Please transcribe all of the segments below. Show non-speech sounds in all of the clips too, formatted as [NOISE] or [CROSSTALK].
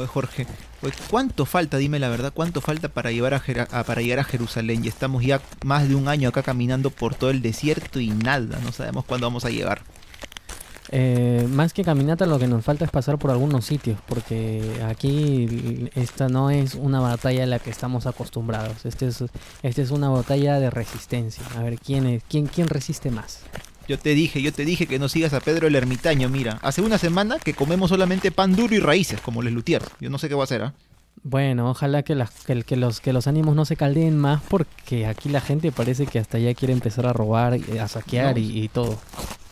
Oye, Jorge, ¿cuánto falta, dime la verdad, cuánto falta para, llevar a, para llegar a Jerusalén? Y estamos ya más de un año acá caminando por todo el desierto y nada, no sabemos cuándo vamos a llegar. Eh, más que caminata, lo que nos falta es pasar por algunos sitios, porque aquí esta no es una batalla a la que estamos acostumbrados. Este es, este es una batalla de resistencia. A ver quién es, quién, quién resiste más. Yo te dije, yo te dije que no sigas a Pedro el ermitaño, mira. Hace una semana que comemos solamente pan duro y raíces, como les luthier. Yo no sé qué va a hacer, ¿ah? Bueno, ojalá que, las, que, los, que los ánimos no se caldeen más porque aquí la gente parece que hasta ya quiere empezar a robar, a saquear y, todo.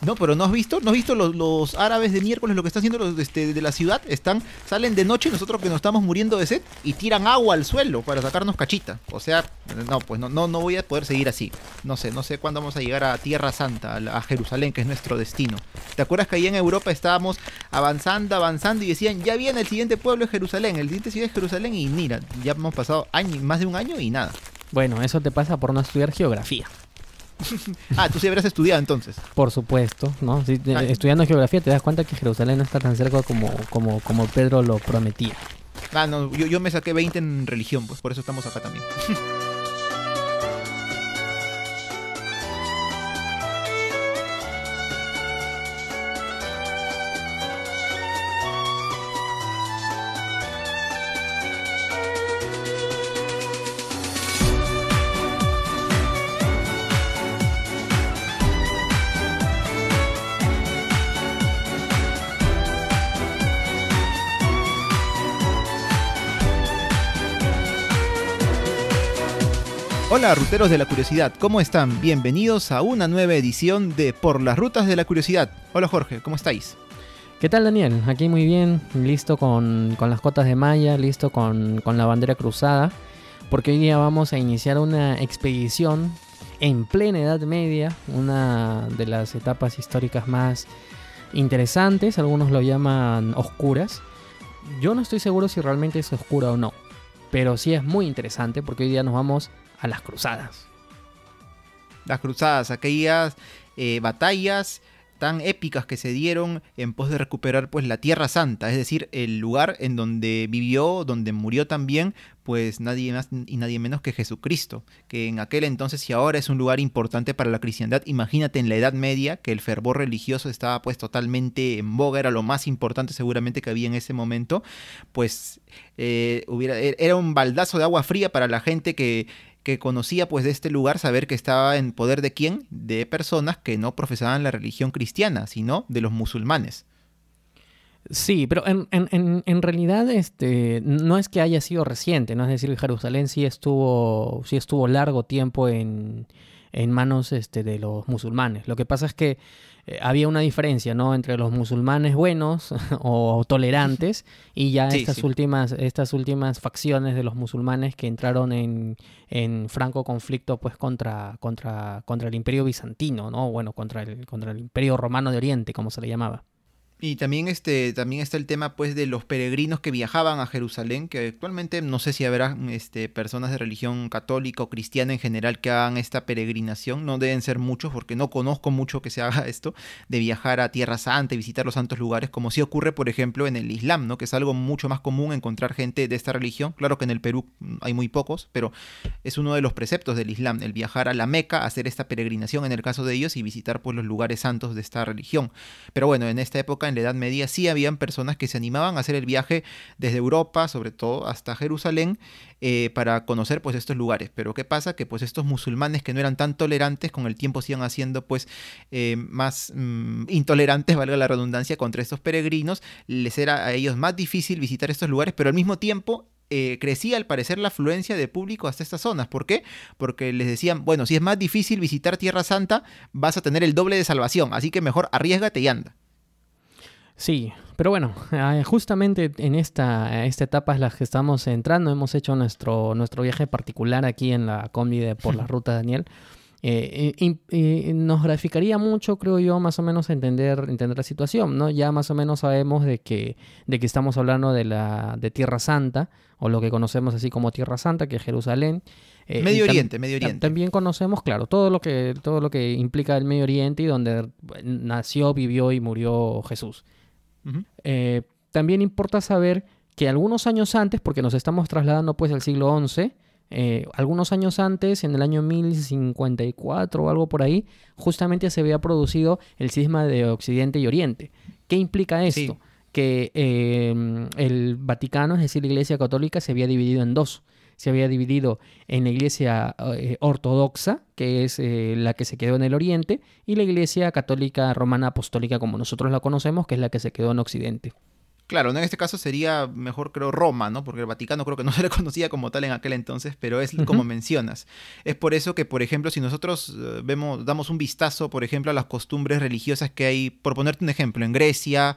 No, pero ¿no has visto? ¿No has visto los, árabes de miércoles lo que están haciendo los este, de la ciudad? Están, salen de noche nosotros que nos estamos muriendo de sed y tiran agua al suelo para sacarnos cachita. O sea, no, pues no, no, no voy a poder seguir así. No sé, no sé cuándo vamos a llegar a Tierra Santa, a, Jerusalén, que es nuestro destino. ¿Te acuerdas que ahí en Europa estábamos avanzando, avanzando y decían, ya viene el siguiente pueblo de Jerusalén, el siguiente ciudad es Jerusalén y mira, ya hemos pasado más de un año y nada. Bueno, eso te pasa por no estudiar geografía. [LAUGHS] ah, tú sí habrás estudiado entonces. Por supuesto, ¿no? Ah. estudiando geografía te das cuenta que Jerusalén no está tan cerca como, como, como Pedro lo prometía. Ah, no, yo, yo me saqué 20 en religión, pues por eso estamos acá también. [LAUGHS] Hola ruteros de la curiosidad, ¿cómo están? Bienvenidos a una nueva edición de Por las Rutas de la Curiosidad. Hola Jorge, ¿cómo estáis? ¿Qué tal Daniel? Aquí muy bien, listo con, las cotas de malla, listo con, la bandera cruzada, porque hoy día vamos a iniciar una expedición en plena Edad Media, una de las etapas históricas más interesantes, algunos lo llaman oscuras. Yo no estoy seguro si realmente es oscura o no, pero sí es muy interesante porque hoy día nos vamos a las cruzadas. Las cruzadas, aquellas eh, batallas tan épicas que se dieron en pos de recuperar pues la Tierra Santa, es decir, el lugar en donde vivió, donde murió también pues nadie más y nadie menos que Jesucristo, que en aquel entonces y ahora es un lugar importante para la cristiandad. Imagínate en la Edad Media que el fervor religioso estaba pues totalmente en boga, era lo más importante seguramente que había en ese momento, pues eh, hubiera, era un baldazo de agua fría para la gente que que conocía pues de este lugar saber que estaba en poder de quién? De personas que no profesaban la religión cristiana, sino de los musulmanes. Sí, pero en, en, en, realidad este, no es que haya sido reciente, ¿no? Es decir, Jerusalén sí estuvo, sí estuvo largo tiempo en, en manos este, de los musulmanes. Lo que pasa es que eh, había una diferencia, ¿no? Entre los musulmanes buenos [LAUGHS] o tolerantes y ya estas últimas, estas últimas facciones de los musulmanes que entraron en, en franco conflicto, pues, contra, contra, contra el Imperio bizantino, ¿no? Bueno, contra el, contra el Imperio romano de Oriente, como se le llamaba. Y también, este, también está el tema pues de los peregrinos que viajaban a Jerusalén, que actualmente no sé si habrá este, personas de religión católica o cristiana en general que hagan esta peregrinación, no deben ser muchos porque no conozco mucho que se haga [LAUGHS] esto, de viajar a Tierra Santa y visitar los santos lugares, como sí ocurre por ejemplo en el Islam, ¿no? que es algo mucho más común encontrar gente de esta religión, claro que en el Perú hay muy pocos, pero es uno de los preceptos del Islam, el viajar a la Meca, hacer esta peregrinación en el caso de ellos y visitar pues los lugares santos de esta religión. Pero bueno, en esta época en la Edad Media sí habían personas que se animaban a hacer el viaje desde Europa, sobre todo hasta Jerusalén, eh, para conocer pues estos lugares. Pero ¿qué pasa? Que pues estos musulmanes que no eran tan tolerantes, con el tiempo se iban haciendo pues eh, más mm, intolerantes, [LAUGHS] valga la redundancia, contra estos peregrinos, les era a ellos más difícil visitar estos lugares, pero al mismo tiempo eh, crecía al parecer la afluencia de público hasta estas zonas. ¿Por qué? Porque les decían, bueno, si es más difícil visitar Tierra Santa, vas a tener el doble de salvación, así que mejor arriesgate y anda. Sí, pero bueno, ah, justamente en esta, esta etapa es la que estamos entrando. Hemos hecho nuestro, nuestro viaje particular aquí en la combi de Por la [LAUGHS] Ruta Daniel. Eh, y, nos graficaría mucho, creo yo, más o menos entender, entender la situación, ¿no? Ya más o menos sabemos de que, de que estamos hablando de la de Tierra Santa, o lo que conocemos así como Tierra Santa, que es Jerusalén. Eh, Medio Oriente, Medio Oriente. También conocemos, claro, todo lo que, todo lo que implica el Medio Oriente y donde nació, vivió y murió Jesús. Eh, también importa saber que algunos años antes, porque nos estamos trasladando pues al siglo XI, eh, algunos años antes, en el año 1054 o algo por ahí, justamente se había producido el cisma de Occidente y Oriente. ¿Qué implica esto? Que em, el Vaticano, es decir, la Iglesia Católica, se había dividido en dos. Se había dividido en la Iglesia eh, Ortodoxa, que es eh, la que se quedó en el Oriente, y la Iglesia Católica Romana Apostólica, como nosotros la conocemos, que es la que se quedó en Occidente. Claro, en este caso sería mejor, creo, Roma, ¿no? Porque el Vaticano creo que no [LAUGHS] se le conocía como tal en aquel entonces, pero es como mencionas. Es por eso que, por ejemplo, si nosotros eh, vemos, damos un vistazo, por ejemplo, a las costumbres religiosas que hay, por ponerte un ejemplo, en Grecia,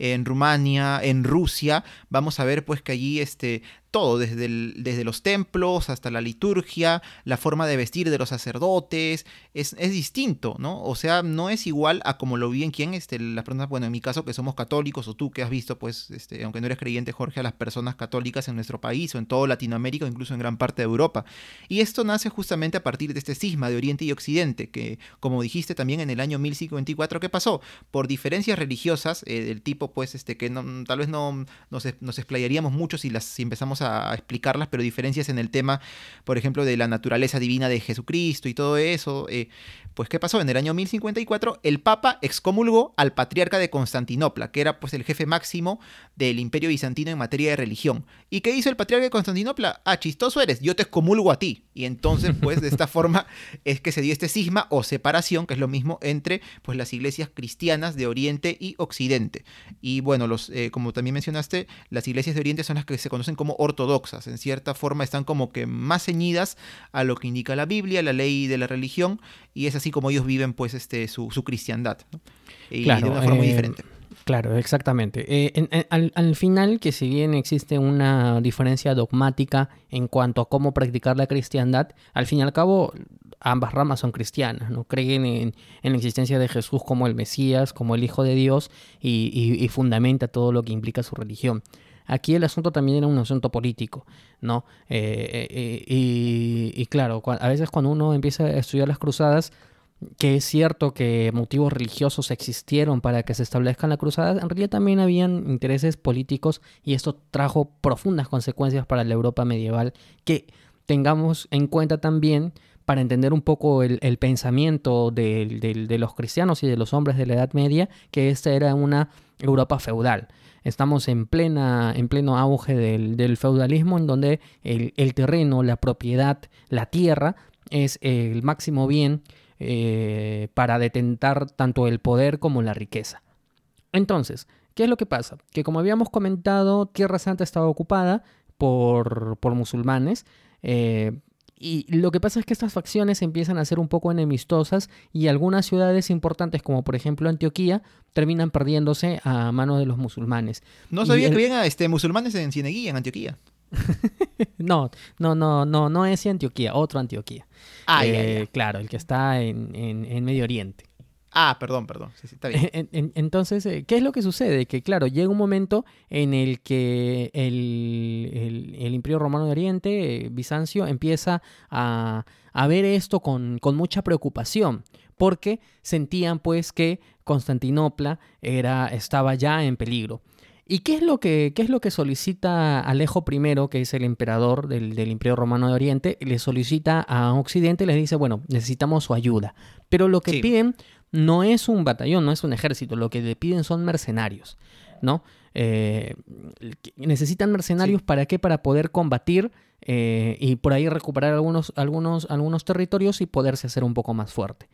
en Rumania, en Rusia, vamos a ver pues que allí este, todo, desde, desde los templos hasta la liturgia, la forma de vestir de los sacerdotes, es, distinto, ¿no? O sea, no es igual a como lo vi en quien, este, las personas, bueno, en mi caso que somos católicos, o tú que has visto, pues, este, aunque no eres creyente, Jorge, a las personas católicas en nuestro país, o en todo Latinoamérica, o incluso en gran parte de Europa. Y esto nace justamente a partir de este cisma de Oriente y Occidente, que, como dijiste también en el año 1054, ¿qué pasó? Por diferencias religiosas, eh, del tipo, pues, este, que tal vez no nos, nos explayaríamos mucho si las si empezamos a, explicarlas, pero diferencias en el tema, por ejemplo, de la naturaleza divina de Jesucristo y todo eso. Eh, pues, ¿qué pasó? En el año 1054, el Papa excomulgó al patriarca de Constantinopla, que era pues el jefe máximo del imperio bizantino en materia de religión. ¿Y qué hizo el patriarca de Constantinopla? Ah, chistoso eres, yo te excomulgo a ti. Y entonces, pues, de esta [LAUGHS] forma es que se dio este cisma o separación, que es lo mismo, entre pues las iglesias cristianas de Oriente y Occidente. Y bueno, los, eh, como también mencionaste, las iglesias de Oriente son las que se conocen como ortodoxas. En cierta forma están como que más ceñidas a lo que indica la Biblia, la ley de la religión, y es así como ellos viven pues este, su, cristiandad. Y de una forma muy eh, diferente. Claro, exactamente. Eh, al, final, que si bien existe una diferencia dogmática en cuanto a cómo practicar la cristiandad, al fin y al cabo ambas ramas son cristianas, ¿no? Creen en, la existencia de Jesús como el Mesías, como el Hijo de Dios y, fundamenta todo lo que implica su religión. Aquí el asunto también era un asunto político, ¿no? Eh, eh, y, y, claro, a veces cuando uno empieza a estudiar las cruzadas, que es cierto que motivos religiosos existieron para que se establezcan las cruzadas, en realidad también habían intereses políticos y esto trajo profundas consecuencias para la Europa medieval que tengamos en cuenta también para entender un poco el, pensamiento de, los cristianos y de los hombres de la Edad Media, que esta era una Europa feudal. Estamos en, plena, en pleno auge del, feudalismo, en donde el, terreno, la propiedad, la tierra es el máximo bien eh, para detentar tanto el poder como la riqueza. Entonces, ¿qué es lo que pasa? Que como habíamos comentado, Tierra Santa estaba ocupada por, por musulmanes. Eh, y lo que pasa es que estas facciones empiezan a ser un poco enemistosas y algunas ciudades importantes, como por ejemplo Antioquía, terminan perdiéndose a manos de los musulmanes. No sabía que había este, musulmanes en Cieneguía, en Antioquía. [LAUGHS] no, no, no, no, no es Antioquía, otro Antioquía. Ah, eh, Claro, el que está en, en Medio Oriente. Ah, perdón, perdón. Sí, está bien. [LAUGHS] entonces, eh, ¿qué es lo que sucede? Que claro, llega un momento en el que el, Imperio Romano de Oriente, eh, Bizancio, empieza a, ver esto con, mucha preocupación, porque sentían pues que Constantinopla era, estaba ya en peligro. ¿Y qué es lo que, qué es lo que solicita Alejo I, que es el emperador del, Imperio Romano de Oriente? Le solicita a Occidente y le dice, bueno, necesitamos su ayuda. Pero lo que piden no es un batallón, no es un ejército, lo que le piden son mercenarios, ¿no? Eh, necesitan mercenarios para qué? Para poder combatir eh, y por ahí recuperar algunos, algunos, algunos territorios y poderse hacer un poco más fuerte.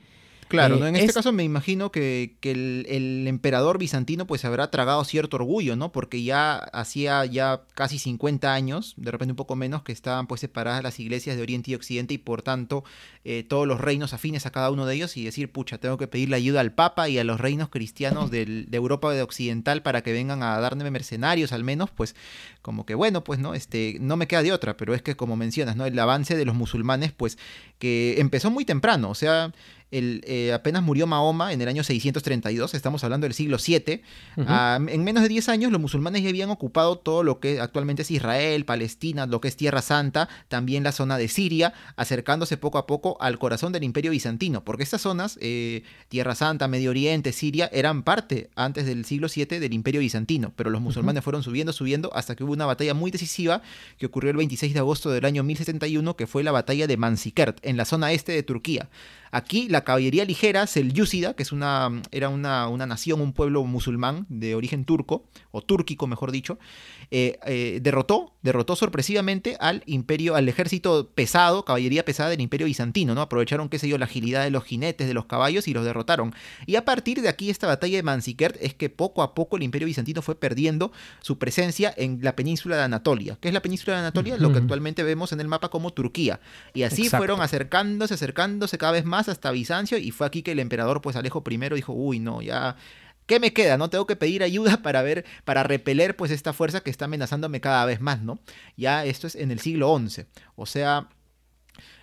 Claro, eh, en este caso me imagino que, el, emperador bizantino pues habrá tragado cierto orgullo, ¿no? Porque ya hacía ya casi 50 años, de repente un poco menos, que estaban pues separadas las iglesias de Oriente y Occidente y por tanto eh, todos los reinos afines a cada uno de ellos y decir, pucha, tengo que pedirle ayuda al Papa y a los reinos cristianos de Europa de Occidental para que vengan a darme mercenarios al menos, pues como que bueno, pues no, este, no me queda de otra, pero es que como mencionas, ¿no? El avance de los musulmanes pues que empezó muy temprano, o sea, el, eh, apenas murió Mahoma en el año 632, estamos hablando del siglo VII, ah, en menos de 10 años los musulmanes ya habían ocupado todo lo que actualmente es Israel, Palestina, lo que es Tierra Santa, también la zona de Siria, acercándose poco a poco al corazón del imperio bizantino, porque estas zonas, eh, Tierra Santa, Medio Oriente, Siria, eran parte antes del siglo VII del imperio bizantino, pero los musulmanes fueron subiendo, subiendo, hasta que hubo una batalla muy decisiva que ocurrió el 26 de agosto del año 1071, que fue la batalla de Manzikert, en la zona este de Turquía. Aquí la caballería ligera, Selyúcida, que es una, era una, una, nación, un pueblo musulmán de origen turco, o túrquico mejor dicho, eh, eh, derrotó, derrotó sorpresivamente al imperio, al ejército pesado, caballería pesada del imperio bizantino, ¿no? Aprovecharon, qué sé yo, la agilidad de los jinetes, de los caballos y los derrotaron. Y a partir de aquí, esta batalla de Manzikert es que poco a poco el imperio bizantino fue perdiendo su presencia en la península de Anatolia. ¿Qué es la península de Anatolia? Lo que actualmente vemos en el mapa como Turquía. Y así fueron acercándose, acercándose cada vez más hasta Bizancio y fue aquí que el emperador pues Alejo I dijo, uy, no, ya... ¿Qué me queda? No tengo que pedir ayuda [LAUGHS] para ver, para repeler pues esta fuerza que está amenazándome cada vez más, ¿no? Ya esto es en el siglo XI, o sea,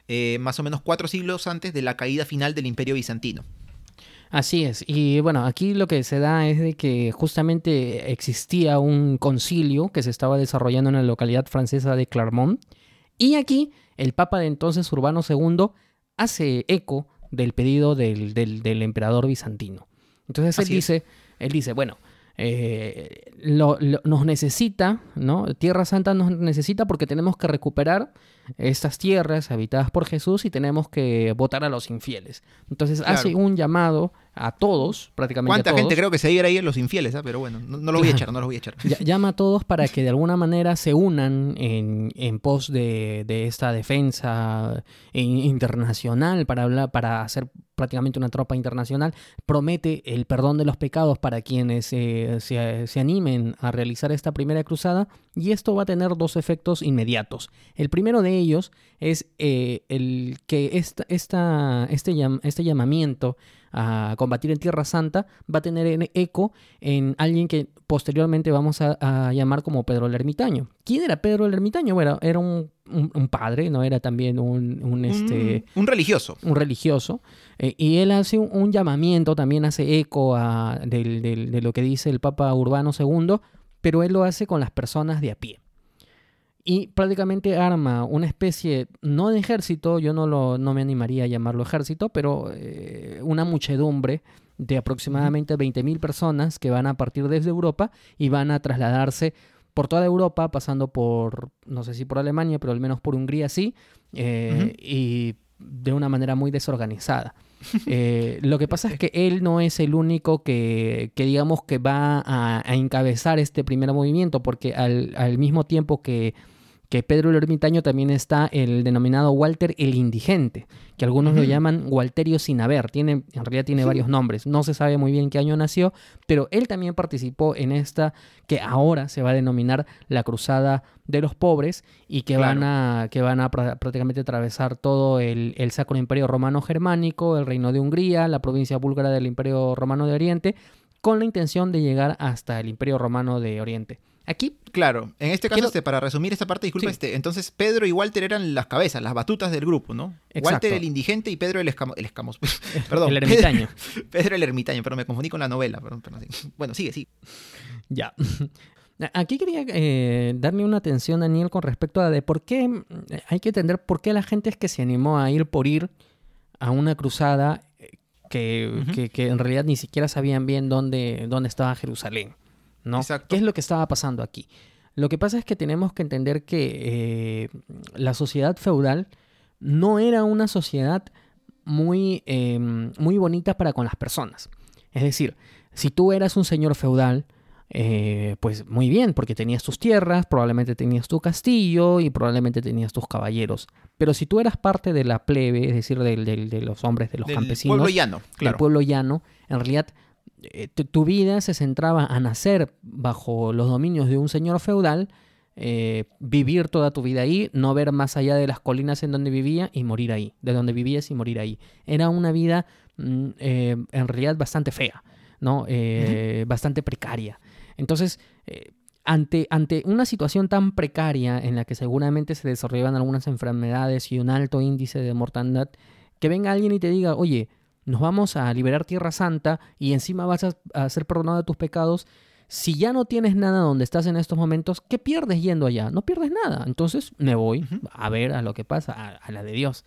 eh, más o menos cuatro siglos antes de la caída final del imperio bizantino. Así es, y bueno, aquí lo que se da es de que justamente existía un concilio que se estaba desarrollando en la localidad francesa de Clermont, y aquí el Papa de entonces, Urbano II, hace eco del pedido del, del, emperador bizantino. Entonces él dice, él dice, bueno, eh, nos necesita, ¿no? Tierra Santa nos necesita porque tenemos que recuperar estas tierras habitadas por Jesús y tenemos que votar a los infieles. Entonces hace un llamado a todos, prácticamente. ¿Cuánta gente creo que se iba ahí en los infieles? Ah? Pero bueno, no, lo voy a echar, no lo voy a echar. Llama a todos para que de alguna manera se unan en, en pos de, de, esta defensa internacional, para, hablar, para hacer prácticamente una tropa internacional. Promete el perdón de los pecados para quienes se, se animen a realizar esta primera cruzada. Y esto va a tener dos efectos inmediatos. El primero de ellos es eh, el que esta, esta, este, este llamamiento a combatir en Tierra Santa va a tener eco en alguien que posteriormente vamos a, llamar como Pedro el Ermitaño. ¿Quién era Pedro el Ermitaño? Bueno, era un, padre, ¿no? Era también un, este, un religioso. Un religioso. Eh, y él hace un, llamamiento, también hace eco a, de lo que dice el Papa Urbano II, pero él lo hace con las personas de a pie y prácticamente arma una especie, no de ejército, yo no, lo, no me animaría a llamarlo ejército, pero eh, una muchedumbre de aproximadamente 20.000 personas que van a partir desde Europa y van a trasladarse por toda Europa, pasando por, no sé si por Alemania, pero al menos por Hungría sí, eh, y de una manera muy desorganizada. Eh, lo que pasa es que él no es el único que, que digamos, que va a, encabezar este primer movimiento, porque al, al mismo tiempo que que Pedro el Ermitaño también está el denominado Walter el Indigente, que algunos lo llaman Walterio sin haber, tiene, en realidad tiene varios nombres, no se sabe muy bien qué año nació, pero él también participó en esta que ahora se va a denominar la Cruzada de los Pobres y que van a, que van a prácticamente atravesar todo el, el Sacro Imperio Romano Germánico, el Reino de Hungría, la provincia búlgara del Imperio Romano de Oriente, con la intención de llegar hasta el Imperio Romano de Oriente. Aquí. Claro, en este caso, este, para resumir esta parte, disculpa, este, entonces Pedro y Walter eran las cabezas, las batutas del grupo, ¿no? Walter el indigente y Pedro el escamo, el escamos, [LAUGHS] perdón. el ermitaño. Pedro, el ermitaño, pero me confundí con la novela. bueno, sigue, sí. Ya. [LAUGHS] Aquí quería eh, darle una atención, Daniel, con respecto a de por qué hay que entender por qué la gente es que se animó a ir por ir a una cruzada eh, que, que, en realidad ni siquiera sabían bien dónde, dónde estaba Jerusalén. ¿No? ¿Qué es lo que estaba pasando aquí? Lo que pasa es que tenemos que entender que eh, la sociedad feudal no era una sociedad muy, em, muy bonita para con las personas. Es decir, si tú eras un señor feudal, eh, pues muy bien, porque tenías tus tierras, probablemente tenías tu castillo y probablemente tenías tus caballeros. Pero si tú eras parte de la plebe, es decir, de, de los hombres, de los del campesinos, pueblo llano, del pueblo llano, en realidad eh, tu vida se centraba a nacer bajo los dominios de un señor feudal, eh, vivir toda tu vida ahí, no ver más allá de las colinas en donde vivía y morir ahí, de donde vivías y morir ahí. Era una vida mm, eh, en realidad bastante fea, ¿no? Bastante precaria. Entonces, ante, ante una situación tan precaria en la que seguramente se desarrollaban algunas enfermedades y un alto índice de mortandad, que venga alguien y te diga, oye, nos vamos a liberar Tierra Santa y encima vas a, ser perdonado de tus pecados, si ya no tienes nada donde estás en estos momentos, ¿qué pierdes yendo allá? No pierdes nada. Entonces me voy a ver a lo que pasa, a, la de Dios.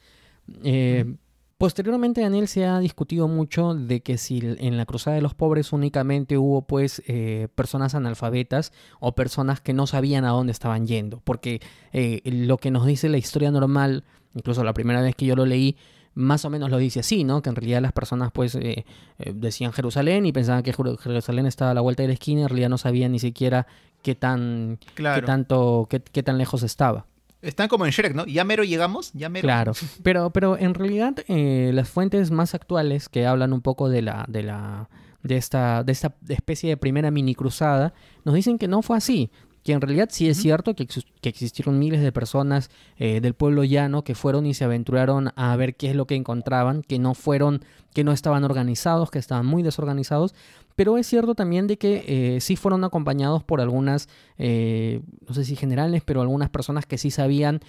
Eh, posteriormente, Daniel, se ha discutido mucho de que si en la Cruzada de los Pobres únicamente hubo pues eh, personas analfabetas o personas que no sabían a dónde estaban yendo. Porque eh, lo que nos dice la historia normal, incluso la primera vez que yo lo leí, más o menos lo dice así, ¿no? Que en realidad las personas pues eh, eh, decían Jerusalén y pensaban que Jerusalén estaba a la vuelta de la esquina y en realidad no sabían ni siquiera qué tan, qué tanto, qué, tan lejos estaba. Están como en Shrek, ¿no? Ya mero llegamos, ya mero. Claro, [LAUGHS] pero, pero en realidad eh, las fuentes más actuales que hablan un poco de la, de la, de esta, de esta especie de primera mini cruzada, nos dicen que no fue así que en realidad sí es cierto que, existieron miles de personas eh, del pueblo llano que fueron y se aventuraron a ver qué es lo que encontraban, que no fueron, que no estaban organizados, que estaban muy desorganizados, pero es cierto también de que eh, sí fueron acompañados por algunas, eh, no sé si generales, pero algunas personas que sí sabían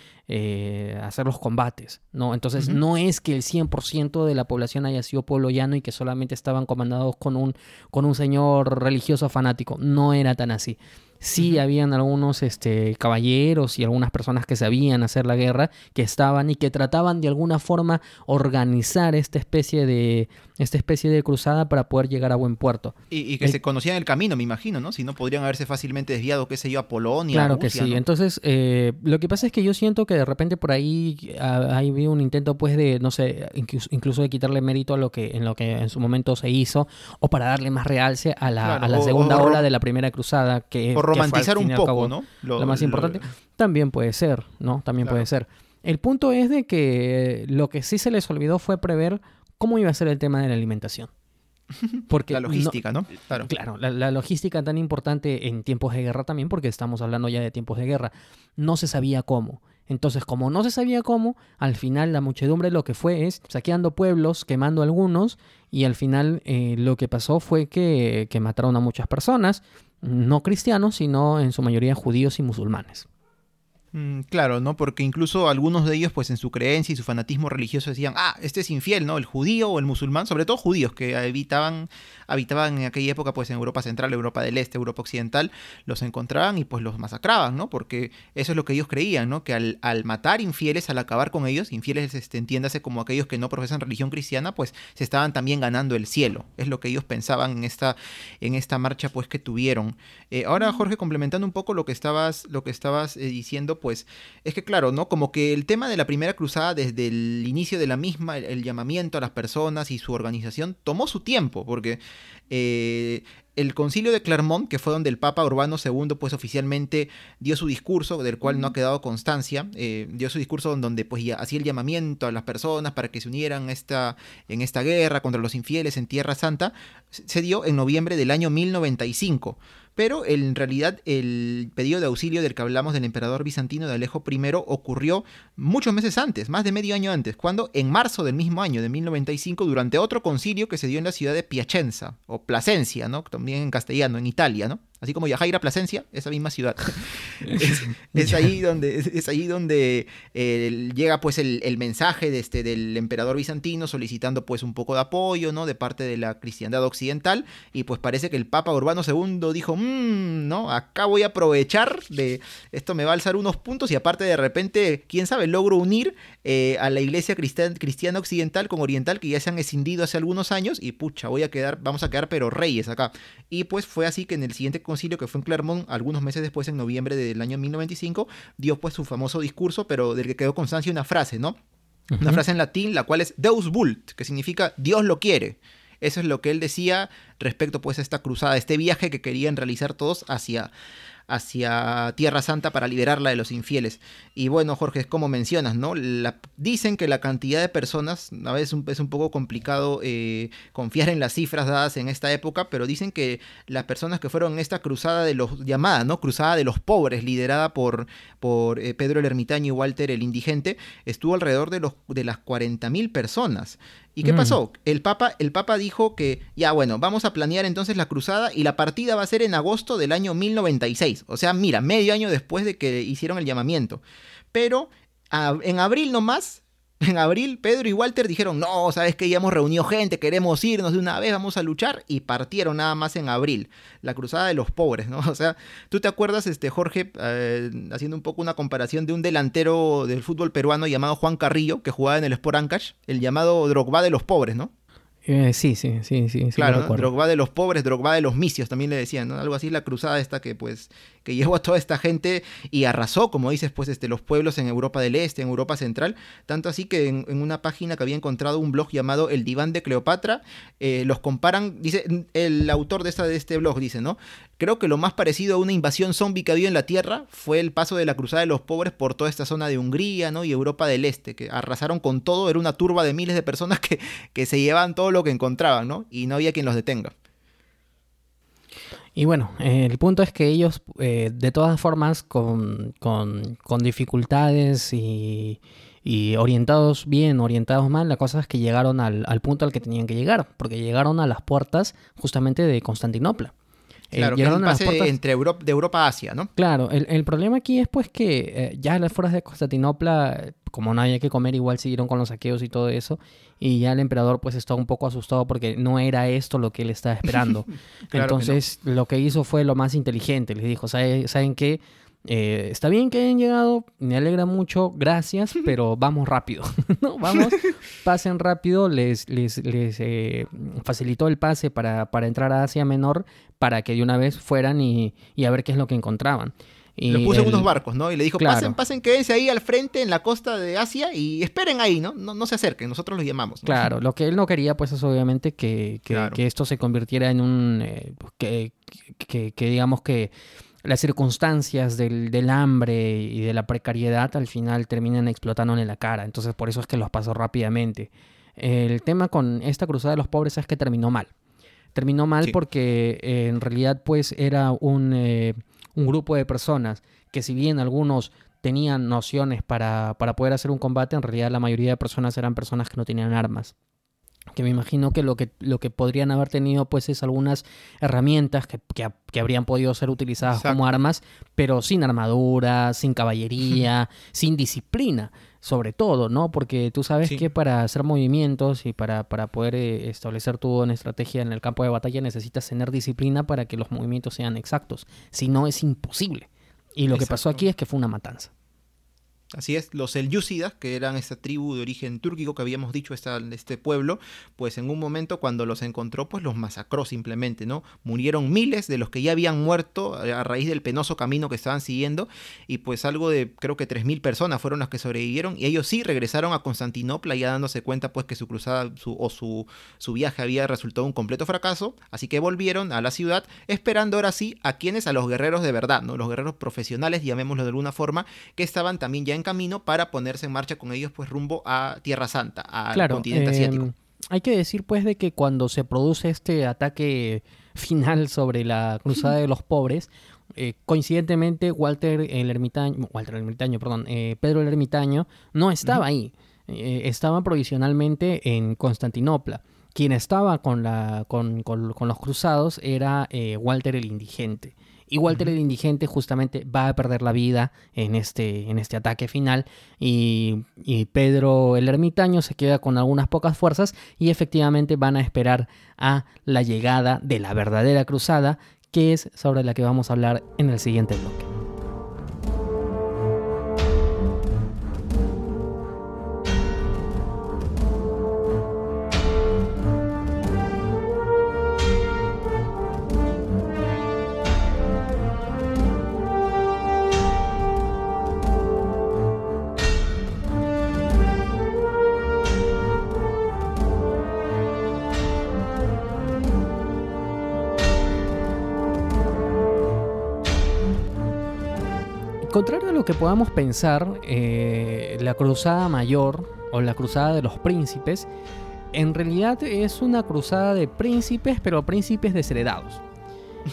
hacer los combates, ¿no? Entonces no es que el 100% de la población haya sido pueblo llano y que solamente estaban comandados con un, con un señor religioso fanático, no era tan así. Sí habían algunos este, caballeros y algunas personas que sabían hacer la guerra, que estaban y que trataban de alguna forma organizar esta especie de, esta especie de cruzada para poder llegar a buen puerto. Y, que se conocían el camino, me imagino, ¿no? Si no, podrían haberse facilmente desviado, qué sé yo, a Polonia. Claro que sí. Entonces, eh, lo que pasa es que yo siento que de repente por ahí hay un intento, pues, de, no sé, incluso, de quitarle mérito a lo que en lo que en su momento se hizo, o para darle más realce a la, segunda ola de la primera cruzada, que Por romantizar un poco, ¿no? Lo, más importante. También puede ser, ¿no? También puede ser. El punto es de que lo que sí se les olvidó fue prever cómo iba a ser el tema de la alimentación. [LAUGHS] Porque la logística, ¿no? Claro, claro la, logística tan importante en tiempos de guerra también, porque estamos hablando ya de tiempos de guerra. No se sabía cómo. Entonces, como no se sabía cómo, al final la muchedumbre lo que fue es saqueando pueblos, quemando algunos, y al final eh, lo que pasó fue que, que mataron a muchas personas, no cristianos, sino en su mayoría judíos y musulmanes. Mm, claro, ¿no? Porque incluso algunos de ellos, pues en su creencia y su fanatismo religioso decían, ah, este es infiel, ¿no? El judío o el musulmán, sobre todo judíos que habitaban, habitaban en aquella época, pues en Europa Central, Europa del Este, Europa Occidental, los encontraban y pues los masacraban, ¿no? Porque eso es lo que ellos creían, ¿no? Que al, al matar infieles, al acabar con ellos, infieles, este, entiéndase como aquellos que no profesan religión cristiana, pues se estaban también ganando el cielo. Es lo que ellos pensaban en esta, en esta marcha, pues que tuvieron. Eh, ahora, Jorge, complementando un poco lo que estabas, lo que estabas eh, diciendo, pues es que claro, ¿no? Como que el tema de la primera cruzada desde el inicio de la misma, el, llamamiento a las personas y su organización tomó su tiempo, porque eh, el concilio de Clermont, que fue donde el Papa Urbano II pues oficialmente dio su discurso, del cual no ha quedado constancia, eh, dio su discurso donde pues hacía el llamamiento a las personas para que se unieran esta, en esta guerra contra los infieles en Tierra Santa, se dio en noviembre del año 1095. Pero en realidad el pedido de auxilio del que hablamos del emperador bizantino de Alejo I ocurrió muchos meses antes, más de medio año antes, cuando en marzo del mismo año de 1095, durante otro concilio que se dio en la ciudad de Piacenza, o Plasencia, ¿no? también en castellano, en Italia, ¿no? Así como Yajaira Plasencia, esa misma ciudad. [LAUGHS] es, ahí donde, es, ahí donde eh, llega pues el, mensaje de este, del emperador bizantino solicitando pues un poco de apoyo, ¿no? De parte de la cristiandad occidental y pues parece que el Papa Urbano II dijo, mmm, ¿no? Acá voy a aprovechar de, esto me va a alzar unos puntos y aparte de repente, quién sabe, logro unir eh, a la iglesia cristiana occidental con oriental que ya se han escindido hace algunos años y pucha, voy a quedar, vamos a quedar pero reyes acá. Y pues fue así que en el siguiente concilio que fue en Clermont, algunos meses después, en noviembre del año 1095, dio pues su famoso discurso, pero del que quedó constancia una frase, ¿no? Una frase en latín, la cual es Deus vult, que significa Dios lo quiere. Eso es lo que él decía respecto pues a esta cruzada, este viaje que querían realizar todos hacia, hacia Tierra Santa para liberarla de los infieles. Y bueno, Jorge, es como mencionas, ¿no? dicen que la cantidad de personas, a veces es un poco complicado eh, confiar en las cifras dadas en esta época, pero dicen que las personas que fueron en esta cruzada de los, llamada, ¿no? Cruzada de los pobres, liderada por, por eh, Pedro el Ermitaño y Walter el Indigente, estuvo alrededor de, los, de las 40.000 personas. ¿Y qué mm. pasó? El Papa, el Papa dijo que, ya bueno, vamos a planear entonces la cruzada y la partida va a ser en agosto del año 1096. O sea, mira, medio año después de que hicieron el llamamiento. Pero en abril nomás [LAUGHS] En abril, Pedro y Walter dijeron, no, sabes que ya hemos reunido gente, queremos irnos de una vez, vamos a luchar, y partieron nada más en abril, la cruzada de los pobres, ¿no? [LAUGHS] O sea, tú te acuerdas, este, Jorge, eh, haciendo un poco una comparación de un delantero del fútbol peruano llamado Juan Carrillo, que jugaba en el Sport Ancash, el llamado Drogba de los pobres, ¿no? Eh, sí, sí, sí, sí. claro, Drogba de los pobres, Drogba de los misios, también le decían, ¿no? Algo así, la cruzada esta que pues que llevó a toda esta gente y arrasó, como dices, pues este, los pueblos en Europa del Este, en Europa Central, tanto así que en, una página que había encontrado un blog llamado El Diván de Cleopatra, eh, los comparan, dice, el autor de, esta, de este blog dice, ¿no? Creo que lo más parecido a una invasión zombie que había en la Tierra fue el paso de la cruzada de los pobres por toda esta zona de Hungría, ¿no? Y Europa del Este, que arrasaron con todo, era una turba de miles de personas que, que se llevaban todo lo que encontraban, ¿no? Y no había quien los detenga. Y bueno, el punto es que ellos, eh, de todas formas, con, con, dificultades y, orientados bien, orientados mal, la cosa es que llegaron al, al, punto al que tenían que llegar, porque llegaron a las puertas justamente de Constantinopla. Eh, claro, que es pase entre Europa, de Europa a Asia, ¿no? Claro, el, problema aquí es pues que eh, ya las fuerzas de Constantinopla, como no había que comer, igual siguieron con los saqueos y todo eso, y ya el emperador pues estaba un poco asustado porque no era esto lo que él estaba esperando. [LAUGHS] Entonces lo que hizo fue lo más inteligente, les dijo, ¿saben qué? Eh, está bien que hayan llegado, me alegra mucho, gracias, [LAUGHS] pero vamos rápido. [LAUGHS] ¿no? Vamos, [LAUGHS] pasen rápido, les, les, les facilitó el pase para, para entrar a Asia Menor, para que de una vez fueran y, a ver qué es lo que encontraban. Y lo puso en unos barcos, ¿no? Y le dijo, pasen, pasen, quédense ahí al frente en la costa de Asia y esperen ahí, ¿no? No, se acerquen, nosotros los llamamos. Claro, lo que él no quería, pues es obviamente que, que, esto se convirtiera en un... Eh, que, que, digamos que las circunstancias del, del, hambre y de la precariedad al final terminan explotando en la cara. Entonces por eso es que los pasó rápidamente. El tema con esta cruzada de los pobres es que terminó mal. Terminó mal porque eh, en realidad pues era un, eh, un, grupo de personas que si bien algunos tenían nociones para, para poder hacer un combate, en realidad la mayoría de personas eran personas que no tenían armas que me imagino que lo que, lo que podrían haber tenido pues es algunas herramientas que, que, habrían podido ser utilizadas como armas, pero sin armadura, sin caballería, [LAUGHS] sin disciplina sobre todo, ¿no? Porque tú sabes que para hacer movimientos y para, para poder eh, establecer tu estrategia en el campo de batalla necesitas tener disciplina para que los movimientos sean exactos. Si no, es imposible. Y lo que pasó aquí es que fue una matanza. Así es, los selyúcidas, que eran esta tribu de origen túrquico que habíamos dicho, este pueblo, pues en un momento cuando los encontró, pues los masacró simplemente, ¿no? Murieron miles de los que ya habían muerto a raíz del penoso camino que estaban siguiendo, y pues algo de, creo que 3.000 personas fueron las que sobrevivieron, y ellos sí regresaron a Constantinopla ya dándose cuenta pues que su cruzada su, o su, su viaje había resultado un completo fracaso, así que volvieron a la ciudad, esperando ahora sí a quienes, a los guerreros de verdad, ¿no? Los guerreros profesionales, llamémoslo de alguna forma, que estaban también ya en camino para ponerse en marcha con ellos pues rumbo a Tierra Santa, al continente asiático. Em, hay que decir pues de que cuando se produce este ataque [LAUGHS] final sobre la cruzada de los pobres, eh, coincidentemente Walter el ermitaño, Walter el ermitaño, perdón, eh, Pedro el ermitaño no estaba ahí, eh, estaba provisionalmente en Constantinopla. Quien estaba con, la, con, con, con los cruzados era Walter el indigente. Walter el Indigente justamente va a perder la vida en este, en este ataque final y, y, Pedro el Ermitaño se queda con algunas pocas fuerzas y efectivamente van a esperar a la llegada de la verdadera cruzada que es sobre la que vamos a hablar en el siguiente bloque. Que podamos pensar, eh, la cruzada mayor o la cruzada de los príncipes, en realidad es una cruzada de príncipes, pero príncipes desheredados.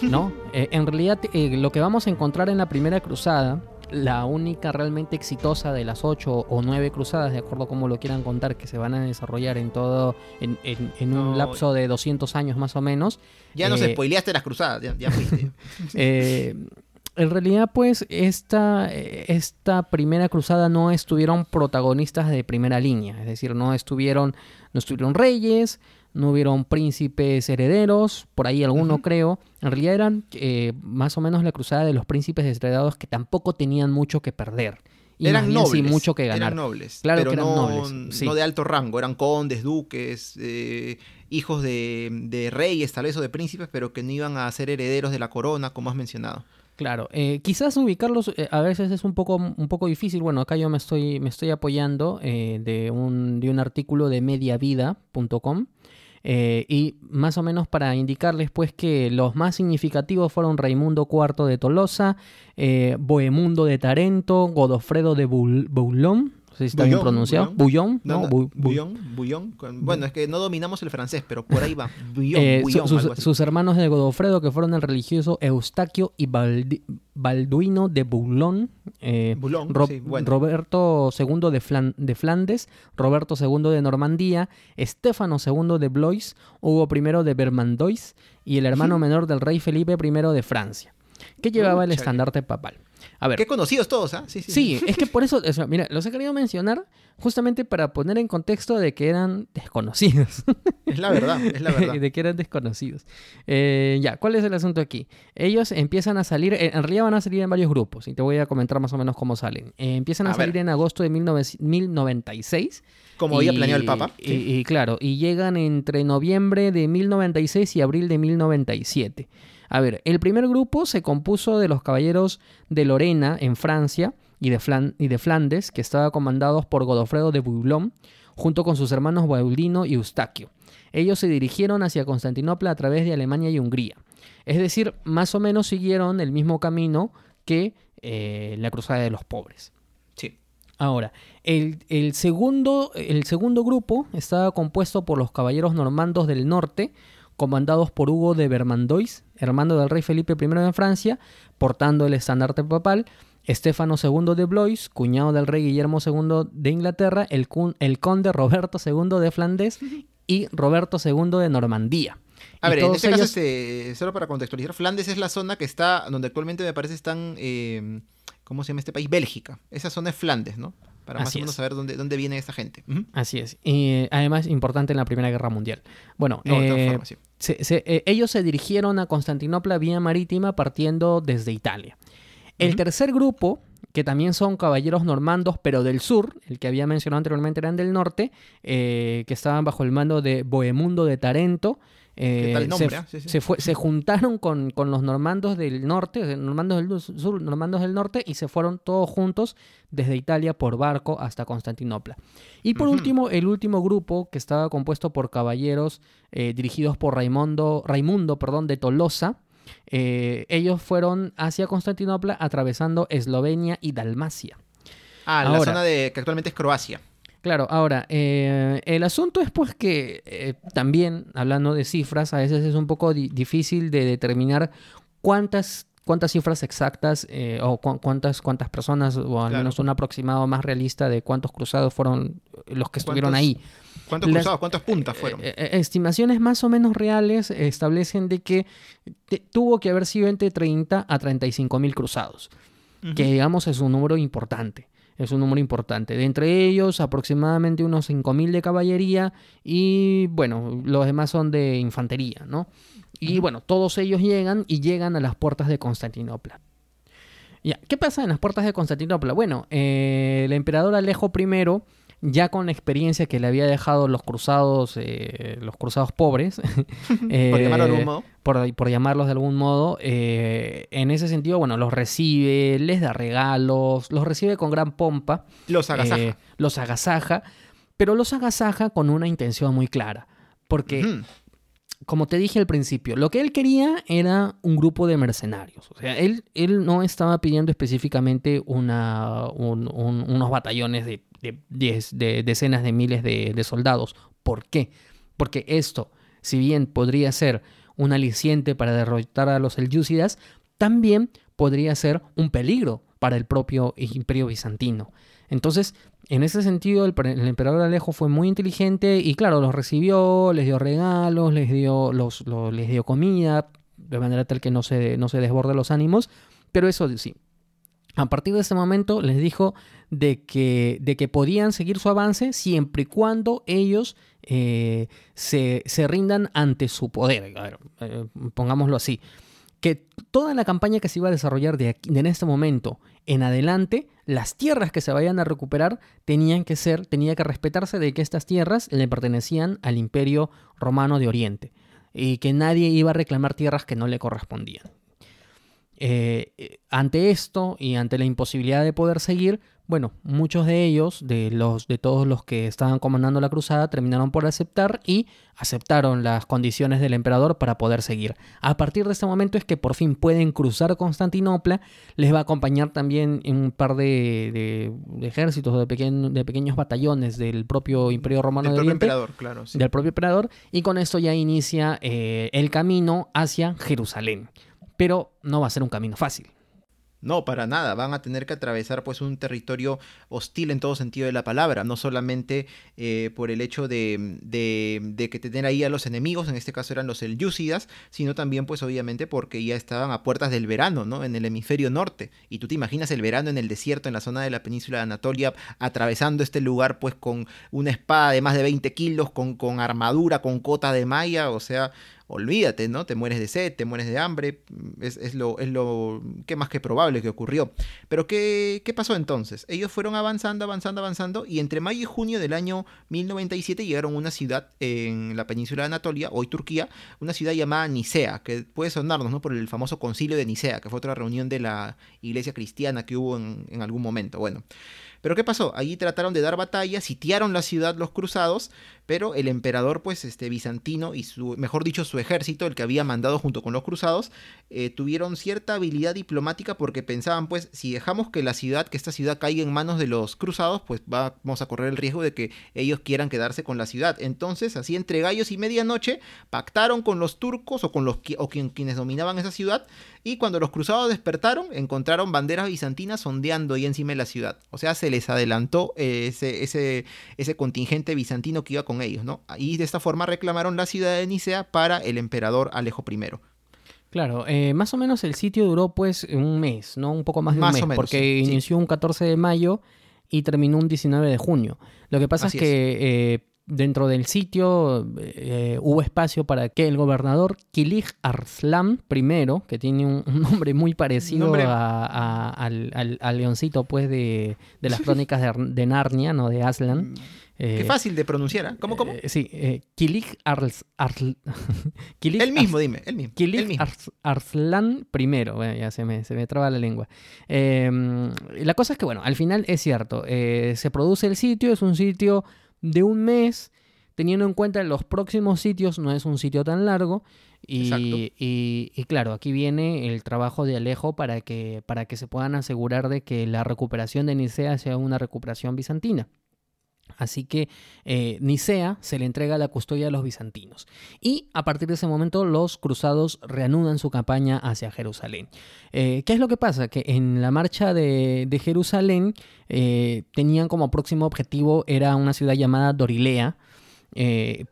¿no? [LAUGHS] Eh, en realidad, eh, lo que vamos a encontrar en la primera cruzada, la única realmente exitosa de las ocho o nueve cruzadas, de acuerdo a cómo lo quieran contar, que se van a desarrollar en todo, en, un lapso de 200 años más o menos. Ya nos spoileaste las cruzadas, ya, ya fuiste. [LAUGHS] En realidad, pues, esta, esta primera cruzada no estuvieron protagonistas de primera línea, es decir, no estuvieron, no estuvieron reyes, no hubieron príncipes herederos, por ahí alguno creo. En realidad eran eh, más o menos la cruzada de los príncipes heredados que tampoco tenían mucho que perder. Y eran nobles. mucho que ganar. Eran nobles. Claro pero que eran no, nobles, sí. no de alto rango. Eran condes, duques, eh, hijos de, de reyes, tal vez, o de príncipes, pero que no iban a ser herederos de la corona, como has mencionado. Claro, eh, quizás ubicarlos eh, a veces es un poco, un poco difícil. Bueno, acá yo me estoy, me estoy apoyando eh, de, un, de un artículo de mediavida.com. Eh, y más o menos para indicarles pues que los más significativos fueron Raimundo IV de Tolosa, Bohemundo de Tarento, Godofredo de sé si está bien Bouillon, pronunciado, Bouillon, No, Bueno, es que no dominamos el francés, pero por ahí va. Eh, su- Bouillon, sus, hermanos de Godofredo, que fueron el religioso Eustaquio y Baldi- Balduino de Boulogne, eh, Boulogne, Ro- sí, bueno. Roberto II de, Flan- de Flandes, Roberto II de Normandía, Estéfano II de Blois, Hugo I de Vermandois y el hermano menor del rey Felipe I de Francia, que llevaba el estandarte papal. A ver, Qué conocidos todos, ¿ah? Sí, sí. Sí, es que por eso, [LAUGHS] o sea, mira, los he querido mencionar justamente para poner en contexto de que eran desconocidos. Es la verdad, es la verdad. [LAUGHS] de que eran desconocidos. Eh, ya, ¿cuál es el asunto aquí? Ellos empiezan a salir, eh, en realidad van a salir en varios grupos, y te voy a comentar más o menos cómo salen. Eh, empiezan a, A ver. salir en agosto de 19- 1096. Como había planeado el Papa. Y, y claro, y llegan entre noviembre de 1096 y abril de 1097. A ver, el primer grupo se compuso de los caballeros de Lorena en Francia y de, Flan- y de Flandes, que estaba comandados por Godofredo de Bouillon, junto con sus hermanos Baudino y Eustaquio. Ellos se dirigieron hacia Constantinopla a través de Alemania y Hungría. Es decir, más o menos siguieron el mismo camino que eh, la Cruzada de los Pobres. Sí. Ahora, el, el segundo, el segundo grupo estaba compuesto por los caballeros normandos del norte, comandados por Hugo de Vermandois, hermano del rey Felipe I de Francia, portando el estandarte papal, Estéfano II de Blois, cuñado del rey Guillermo II de Inglaterra, el, cun- el conde Roberto II de Flandes [LAUGHS] y Roberto II de Normandía. A Y ver, en este caso, este, solo para contextualizar, Flandes es la zona que está, donde actualmente me parece están, eh, ¿cómo se llama este país? Bélgica. Esa zona es Flandes, ¿no? Para más o menos es. saber dónde, dónde viene esta gente. Así es. Y eh, además importante en la Primera Guerra Mundial. Bueno, No, eh, formas, sí. se- se- eh, ellos se dirigieron a Constantinopla vía marítima partiendo desde Italia. El tercer grupo, que también son caballeros normandos, pero del sur, el que había mencionado anteriormente eran del norte, eh, que estaban bajo el mando de Bohemundo de Tarento. Eh, ¿Qué tal se, ah? Sí, sí. se fue- se juntaron con, con los normandos del norte, normandos del sur, normandos del norte, y se fueron todos juntos desde Italia por barco hasta Constantinopla. Y por último, el último grupo, que estaba compuesto por caballeros eh, dirigidos por Raimundo, Raimundo perdón, de Tolosa, eh, ellos fueron hacia Constantinopla atravesando Eslovenia y Dalmacia. Ah, la zona de que actualmente es Croacia. Claro, ahora, eh, el asunto es pues que eh, también, hablando de cifras, a veces es un poco di- difícil de determinar cuántas, cuántas cifras exactas eh, o cu- cuántas, cuántas personas, o al Claro. menos un aproximado más realista de cuántos cruzados fueron los que estuvieron ¿Cuántos ahí. ¿Cuántos Las- cruzados? ¿Cuántas puntas fueron? Eh, estimaciones más o menos reales establecen de que te- tuvo que haber sido entre 30 a 35 mil cruzados, que digamos es un número importante. Es un número importante. De entre ellos, aproximadamente unos 5.000 de caballería y, bueno, los demás son de infantería, ¿no? Y, bueno, todos ellos llegan y llegan a las puertas de Constantinopla. Ya, ¿Qué pasa en las puertas de Constantinopla? Bueno, eh, el emperador Alejo I, ya con la experiencia que le había dejado los cruzados, eh, los cruzados pobres, [LAUGHS] Por eh, llamarlo de algún modo. por, por llamarlos de algún modo, eh, en ese sentido, bueno, los recibe, les da regalos, los recibe con gran pompa, Los agasaja. eh, los agasaja, pero los agasaja con una intención muy clara, porque como te dije al principio, lo que él quería era un grupo de mercenarios. O sea, él, él no estaba pidiendo específicamente una, un- un- unos batallones de, de, diez- de decenas de miles de, soldados. ¿Por qué? Porque esto, si bien podría ser un aliciente para derrotar a los selyúcidas, también podría ser un peligro para el propio imperio bizantino. Entonces, en ese sentido, el, emperador Alejo fue muy inteligente y, claro, los recibió, les dio regalos, les dio, les dio comida, de manera tal que no se, no se desborde los ánimos, Pero eso sí, a partir de ese momento les dijo de que, de que podían seguir su avance siempre y cuando ellos eh, se, rindan ante su poder. Eh, pongámoslo así. Que toda la campaña que se iba a desarrollar de, aquí, de en este momento en adelante, las tierras que se vayan a recuperar tenían que ser, tenía que respetarse de que estas tierras le pertenecían al Imperio Romano de Oriente y que nadie iba a reclamar tierras que no le correspondían. Eh, ante esto y ante la imposibilidad de poder seguir, bueno, muchos de ellos, de, los, de todos los que estaban comandando la cruzada, terminaron por aceptar y aceptaron las condiciones del emperador para poder seguir. A partir de este momento es que por fin pueden cruzar Constantinopla, les va a acompañar también un par de, ejércitos, de, de, pequeños batallones del propio Imperio Romano del propio emperador, claro. Del propio emperador, y con esto ya inicia eh, el camino hacia Jerusalén pero no va a ser un camino fácil. No, para nada. Van a tener que atravesar pues un territorio hostil en todo sentido de la palabra. No solamente eh, por el hecho de, de, que tener ahí a los enemigos, en este caso eran los Elyúcidas, sino también pues obviamente porque ya estaban a puertas del verano, ¿no? En el hemisferio norte. Y tú te imaginas el verano en el desierto, en la zona de la península de Anatolia, atravesando este lugar pues con una espada de más de 20 kilos, con armadura, con cota de malla, o sea, olvídate, ¿no? Te mueres de sed, te mueres de hambre, es, lo, es lo que más que probable que ocurrió. Pero ¿qué, ¿qué, pasó entonces? Ellos fueron avanzando, avanzando, avanzando, y entre mayo y junio del año 1097 llegaron a una ciudad en la península de Anatolia, hoy Turquía, una ciudad llamada Nicea, que puede sonarnos, ¿no? Por el famoso concilio de Nicea, que fue otra reunión de la iglesia cristiana que hubo en, en algún momento. Bueno. Pero ¿qué pasó? Allí trataron de dar batalla, sitiaron la ciudad los cruzados, pero el emperador, pues, este bizantino y su, mejor dicho, su ejército, el que había mandado junto con los cruzados, eh, tuvieron cierta habilidad diplomática porque pensaban, pues, si dejamos que la ciudad, que esta ciudad caiga en manos de los cruzados, pues vamos a correr el riesgo de que ellos quieran quedarse con la ciudad. Entonces, así entre gallos y medianoche, pactaron con los turcos o con los o quienes dominaban esa ciudad, y cuando los cruzados despertaron, encontraron banderas bizantinas ondeando ahí encima de la ciudad. O sea, se les adelantó eh, ese, ese, ese contingente bizantino que iba con ellos, ¿no? Y de esta forma reclamaron la ciudad de Nicea para el emperador Alejo I. Claro, eh, más o menos el sitio duró pues un mes, ¿no? Un poco más de un mes, porque inició un 14 de mayo y terminó un 19 de junio. Lo que pasa es que eh, dentro del sitio eh, hubo espacio para que el gobernador Kilig Arslan I, que tiene un, nombre muy parecido al, leoncito pues de, las [LAUGHS] crónicas de, Narnia, ¿no? De Aslan. Qué eh, fácil de pronunciar, ¿ah? ¿cómo, cómo? Eh, sí, Kilig Arslan... [LAUGHS] el mismo, dime, el mismo. Kilig Arslan I, bueno, ya se me, se me traba la lengua. Em, la cosa es que, bueno, al final es cierto, se produce el sitio, es un sitio de un mes, teniendo en cuenta los próximos sitios no es un sitio tan largo. Y, y, claro, aquí viene el trabajo de Alejo para que, para que se puedan asegurar de que la recuperación de Nicea sea una recuperación bizantina. Así que eh, Nicea se le entrega la custodia a los bizantinos. Y a partir de ese momento los cruzados reanudan su campaña hacia Jerusalén. Eh, ¿Qué es lo que pasa? Que en la marcha de, Jerusalén eh, tenían como próximo objetivo era una ciudad llamada Dorilea.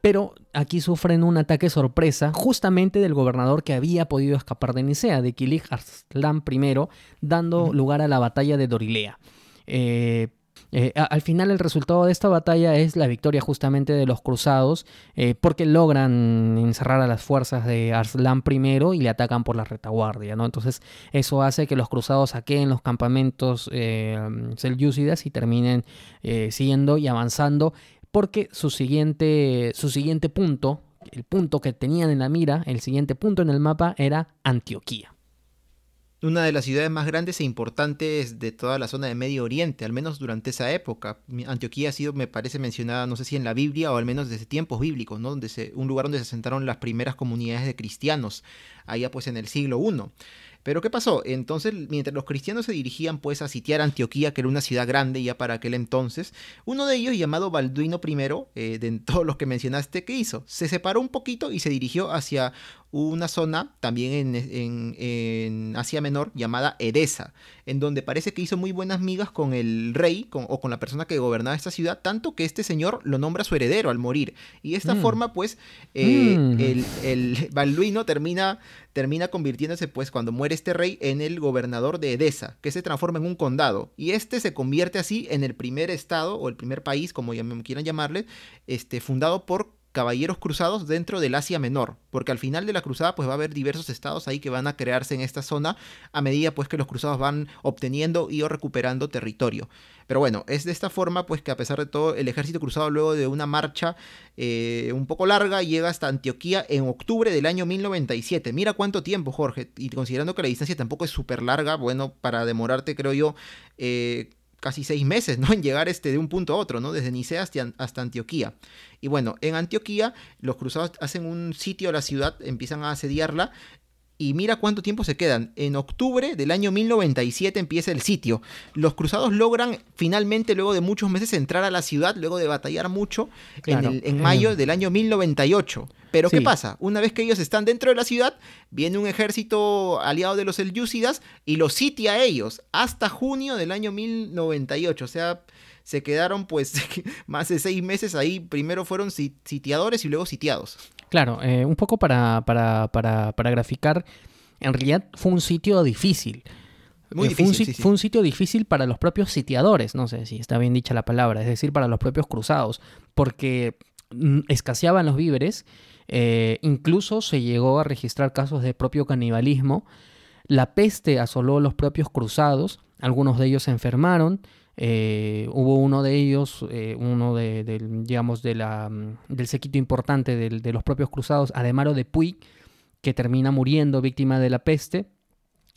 pero aquí sufren un ataque sorpresa justamente del gobernador que había podido escapar de Nicea, de Kilig Arslan I, dando lugar a la batalla de Dorilea. Eh, al final el resultado de esta batalla es la victoria justamente de los cruzados eh, porque logran encerrar a las fuerzas de Arslan I y le atacan por la retaguardia, ¿no? Entonces eso hace que los cruzados saqueen los campamentos eh, selyúcidas y terminen eh, siguiendo y avanzando porque su siguiente, su siguiente punto, el punto que tenían en la mira, el siguiente punto en el mapa era Antioquía una de las ciudades más grandes e importantes de toda la zona de Medio Oriente, al menos durante esa época. Antioquía ha sido, me parece, mencionada, no sé si en la Biblia o al menos desde tiempos bíblicos, ¿no? Donde un lugar donde se asentaron las primeras comunidades de cristianos, allá pues en el siglo I. Pero ¿qué pasó? Entonces, mientras los cristianos se dirigían pues a sitiar Antioquía, que era una ciudad grande ya para aquel entonces, uno de ellos, llamado Balduino I, eh, de todos los que mencionaste, ¿qué hizo? Se separó un poquito y se dirigió hacia una zona también en, Asia Menor llamada Edesa, en donde parece que hizo muy buenas migas con el rey o con la persona que gobernaba esta ciudad, tanto que este señor lo nombra su heredero al morir. Y de esta mm. forma, pues, eh, mm. el, el Balduino termina, termina convirtiéndose, pues, cuando muere este rey, en el gobernador de Edesa, que se transforma en un condado. Y este se convierte así en el primer estado o el primer país, como ya me quieran llamarle, este, fundado por caballeros cruzados dentro del Asia Menor, porque al final de la cruzada pues va a haber diversos estados ahí que van a crearse en esta zona a medida pues que los cruzados van obteniendo y o recuperando territorio. Pero bueno, es de esta forma pues que a pesar de todo el ejército cruzado luego de una marcha eh, un poco larga llega hasta Antioquía en octubre del año 1097. Mira cuánto tiempo Jorge, y considerando que la distancia tampoco es súper larga, bueno, para demorarte creo yo... Eh, casi seis meses, ¿no? [LAUGHS] En llegar este, de un punto a otro, ¿no? Desde Nicea hasta, Antioquía. Y bueno, en Antioquía los cruzados hacen un sitio a la ciudad, empiezan a asediarla y mira cuánto tiempo se quedan. En octubre del año 1097 empieza el sitio. Los cruzados logran finalmente, luego de muchos meses, entrar a la ciudad, luego de batallar mucho, en, mayo del año 1098. Pero ¿qué pasa? Una vez que ellos están dentro de la ciudad, viene un ejército aliado de los Selyúcidas y los sitia a ellos hasta junio del año 1098. O sea, se quedaron pues [LAUGHS] más de seis meses ahí. Primero fueron sitiadores y luego sitiados. Claro, eh, un poco para, para, para, para, graficar, en realidad fue un sitio difícil. Muy eh, difícil, fue, un, sitio difícil para los propios sitiadores, no sé si está bien dicha la palabra, es decir, para los propios cruzados, porque mm, escaseaban los víveres, eh, incluso se llegó a registrar casos de propio canibalismo, la peste asoló los propios cruzados, algunos de ellos se enfermaron, eh, hubo uno de ellos, eh, uno de, digamos, de la, mm, del sequito importante de, los propios cruzados, Ademaro de Puy, que termina muriendo víctima de la peste.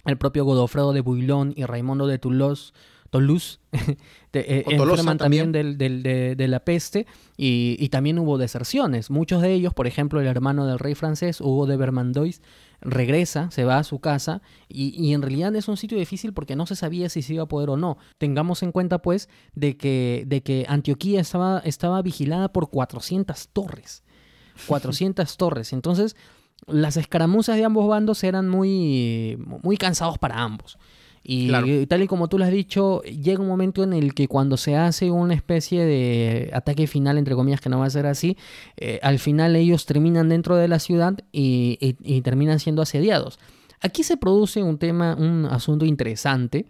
El propio Godofredo de Builón y Raimundo de Toulouse, Toulouse [LAUGHS] eh, enferman también, de, la peste y, también hubo deserciones. Muchos de ellos, por ejemplo, el hermano del rey francés, Hugo de Vermandois, regresa, se va a su casa y, en realidad es un sitio difícil porque no se sabía si se iba a poder o no. Tengamos en cuenta pues de que, de que Antioquía estaba, estaba vigilada por 400 torres. [LAUGHS] 400 torres. Entonces las escaramuzas de ambos bandos eran muy, muy cansados para ambos. Y tal y como tú lo has dicho, llega un momento en el que cuando se hace una especie de ataque final, entre comillas, que no va a ser así, eh, al final ellos terminan dentro de la ciudad y, terminan siendo asediados. Aquí se produce un tema, un asunto interesante,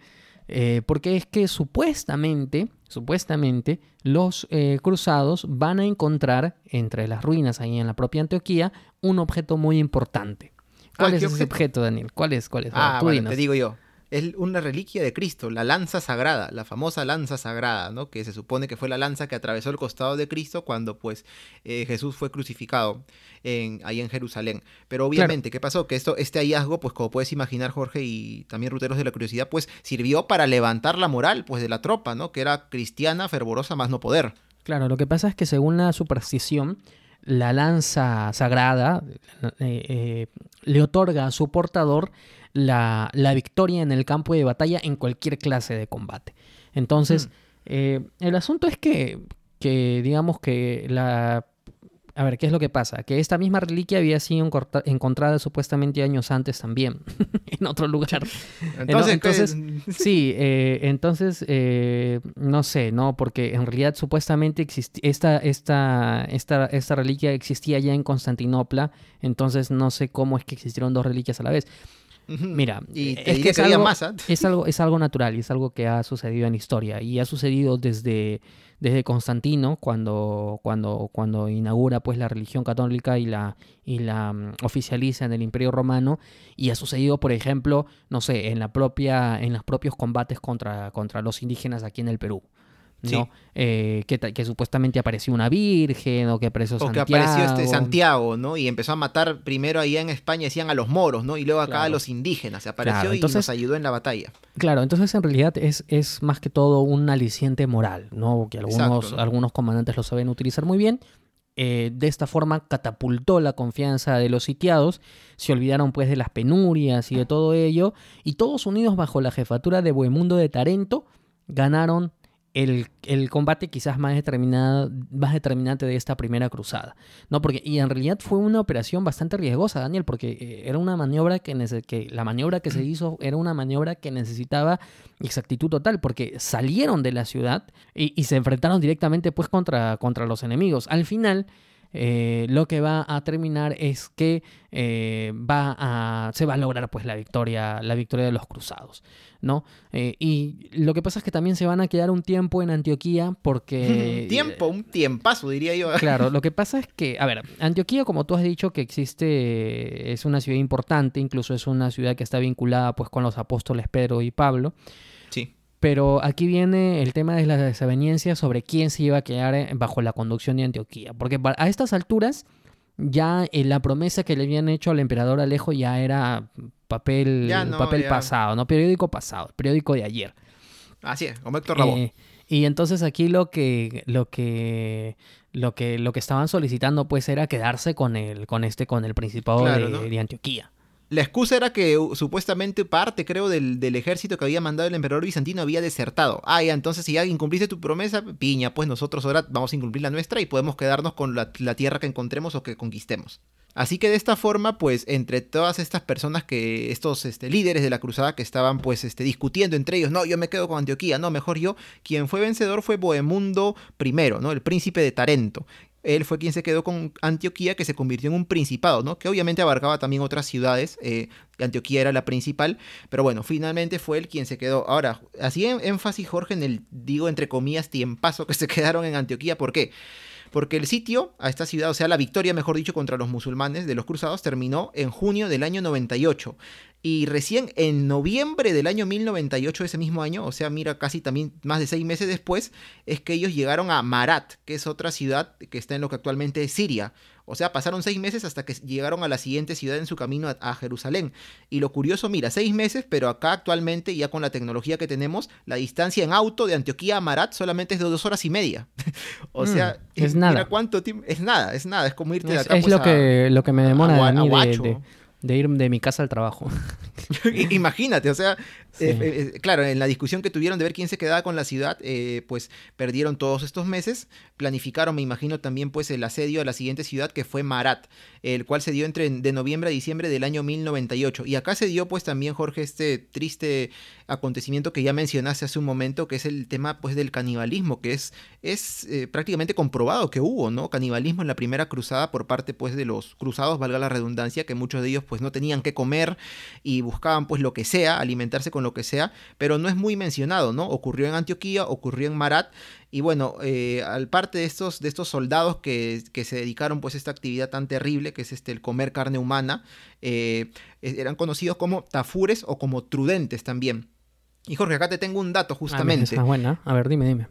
eh, porque es que supuestamente, supuestamente, los eh, cruzados van a encontrar entre las ruinas ahí en la propia Antioquía un objeto muy importante. ¿Cuál ah, es ese objeto? Daniel? ¿Cuál es? ¿Cuál es? Ah, te digo yo es una reliquia de Cristo, la lanza sagrada, la famosa lanza sagrada, ¿no? Que se supone que fue la lanza que atravesó el costado de Cristo cuando pues eh, Jesús fue crucificado en, ahí en Jerusalén. Pero obviamente, ¿qué pasó? Que esto, este hallazgo, pues como puedes imaginar Jorge y también Ruteros de la Curiosidad, pues sirvió para levantar la moral pues de la tropa, ¿no? Que era cristiana, fervorosa, más no poder. Claro, lo que pasa es que según la superstición, la lanza sagrada eh, eh, le otorga a su portador la, victoria en el campo de batalla en cualquier clase de combate. Entonces, mm. eh, el asunto es que, que, digamos que la... A ver, ¿qué es lo que pasa? Que esta misma reliquia había sido encontrada supuestamente años antes también, [LAUGHS] en otro lugar. [LAUGHS] Entonces, sí, eh, entonces, eh, no sé, ¿no? Porque en realidad supuestamente esta, esta, esta, esta reliquia existía ya en Constantinopla, entonces no sé cómo es que existieron dos reliquias a la vez. Mira, es que, es, algo, es, algo, es algo natural y es algo que ha sucedido en historia. Y ha sucedido desde, desde Constantino cuando, cuando, cuando inaugura pues la religión católica y la, y la mm, oficializa en el Imperio Romano. Y ha sucedido por ejemplo no sé en la propia en los propios combates contra, contra los indígenas aquí en el Perú ¿no? Eh, que, supuestamente apareció una virgen o que apareció Santiago. O que apareció este Santiago, ¿no? Y empezó a matar primero allá en España, decían a los moros, ¿no? Y luego acá a los indígenas. Se apareció y nos ayudó en la batalla. Claro, entonces en realidad es, es más que todo un aliciente moral, ¿no? Que algunos, algunos comandantes lo saben utilizar muy bien. Eh, de esta forma catapultó la confianza de los sitiados, se olvidaron pues de las penurias y de todo ello, y todos unidos bajo la jefatura de Bohemundo de Tarento, ganaron el, el, combate quizás más, determinado, más determinante de esta primera cruzada. ¿no? Porque, y en realidad fue una operación bastante riesgosa, Daniel, porque eh, era una maniobra que, que la maniobra que se hizo era una maniobra que necesitaba exactitud total, porque salieron de la ciudad y, y se enfrentaron directamente pues contra, contra los enemigos. Al final eh, lo que va a terminar es que eh, va a, se va a lograr pues la victoria, la victoria de los cruzados, ¿no? Eh, y lo que pasa es que también se van a quedar un tiempo en Antioquía porque... [LAUGHS] tiempo, un tiempazo diría yo. [LAUGHS] Claro, lo que pasa es que, a ver, Antioquía como tú has dicho que existe, es una ciudad importante, incluso es una ciudad que está vinculada pues con los apóstoles Pedro y Pablo. Pero aquí viene el tema de la desaveniencia sobre quién se iba a quedar eh, bajo la conducción de Antioquía. Porque a estas alturas ya eh, la promesa que le habían hecho al emperador Alejo ya era papel, papel pasado, ¿no? Periódico pasado, periódico de ayer. Así es, como Héctor Rabó. Eh, y entonces aquí lo que, lo que, lo que, lo que estaban solicitando pues era quedarse con el, con este, con el principado de Antioquía. La excusa era que supuestamente parte, creo, del, ejército que había mandado el emperador bizantino había desertado. Ah, ya, entonces si ya incumpliste tu promesa, piña, pues nosotros ahora vamos a incumplir la nuestra y podemos quedarnos con la, tierra que encontremos o que conquistemos. Así que de esta forma, pues, entre todas estas personas que, estos este, líderes de la cruzada que estaban, pues, este, discutiendo entre ellos, no, yo me quedo con Antioquía, no, mejor yo, quien fue vencedor fue Bohemundo I, ¿no? El príncipe de Tarento, él fue quien se quedó con Antioquía, que se convirtió en un principado, ¿no? Que obviamente abarcaba también otras ciudades. Eh, Antioquía era la principal, pero bueno, finalmente fue él quien se quedó. Ahora, así en énfasis, Jorge, en el, digo, entre comillas, tiempazo que se [LAUGHS] quedaron en Antioquía. ¿Por qué? Porque el sitio a esta ciudad, o sea, la victoria, mejor dicho, contra los musulmanes de los cruzados terminó en junio del año 98. Y recién en noviembre del año 1098, ese mismo año, o sea, mira, casi también más de seis meses después, es que ellos llegaron a Marat, que es otra ciudad que está en lo que actualmente es Siria. O sea, pasaron seis meses hasta que llegaron a la siguiente ciudad en su camino a, Jerusalén. Y lo curioso, mira, seis meses, pero acá actualmente, ya con la tecnología que tenemos, la distancia en auto de Antioquía a Marat solamente es de dos horas y media. [LAUGHS] o sea, mm, es nada. cuánto tiempo. Es nada, es nada. Es como irte de acá. Es pues, lo, que, lo que me demora a, mí de, de ir de mi casa al trabajo. [LAUGHS] Imagínate, o sea, eh, eh, eh, claro, en la discusión que tuvieron de ver quién se quedaba con la ciudad, pues perdieron todos estos meses, planificaron, me imagino, también pues el asedio a la siguiente ciudad que fue Marat, el cual se dio entre de noviembre a diciembre del año 1098. Y acá se dio pues también, Jorge, este triste acontecimiento que ya mencionaste hace un momento, que es el tema pues del canibalismo, que es, es prácticamente comprobado que hubo, ¿no? Canibalismo en la primera cruzada por parte pues de los cruzados, valga la redundancia, que muchos de ellos pues no tenían que comer y buscaban pues lo que sea, alimentarse con lo que sea, pero no es muy mencionado, ¿no? Ocurrió en Antioquía, ocurrió en Marat y bueno, eh, al parte de estos, de estos soldados que, se dedicaron pues a esta actividad tan terrible que es este el comer carne humana, eh, eran conocidos como tafures o como trudentes también. Y Jorge, acá te tengo un dato ah, justamente. Ah, buena. A ver, dime, dime.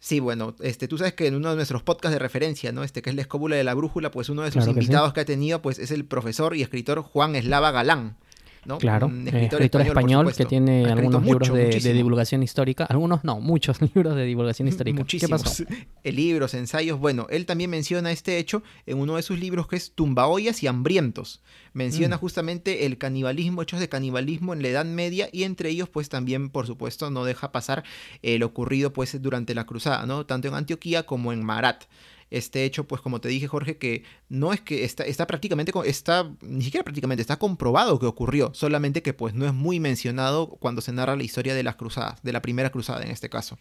Sí, bueno, este, tú sabes que en uno de nuestros podcasts de referencia, ¿no? Este que es la escóbula de la brújula, pues uno de sus invitados que ha tenido, pues es el profesor y escritor Juan Eslava Galán. Claro, un eh, escritor, español, que tiene algunos libros de, divulgación histórica, algunos no, muchos [LAUGHS] libros de divulgación histórica. Muchísimos. ¿Qué pasó? [LAUGHS] libros, ensayos, bueno, él también menciona este hecho en uno de sus libros que es Tumbaollas y Hambrientos. Menciona mm. justamente el canibalismo, hechos de canibalismo en la Edad Media y entre ellos pues también, por supuesto, no deja pasar lo ocurrido pues durante la cruzada, ¿no? Tanto en Antioquía como en Marat este hecho, pues como te dije Jorge, que no es que está, está prácticamente, está, ni siquiera prácticamente, está comprobado que ocurrió, solamente que pues no es muy mencionado cuando se narra la historia de las cruzadas, de la primera cruzada en este caso.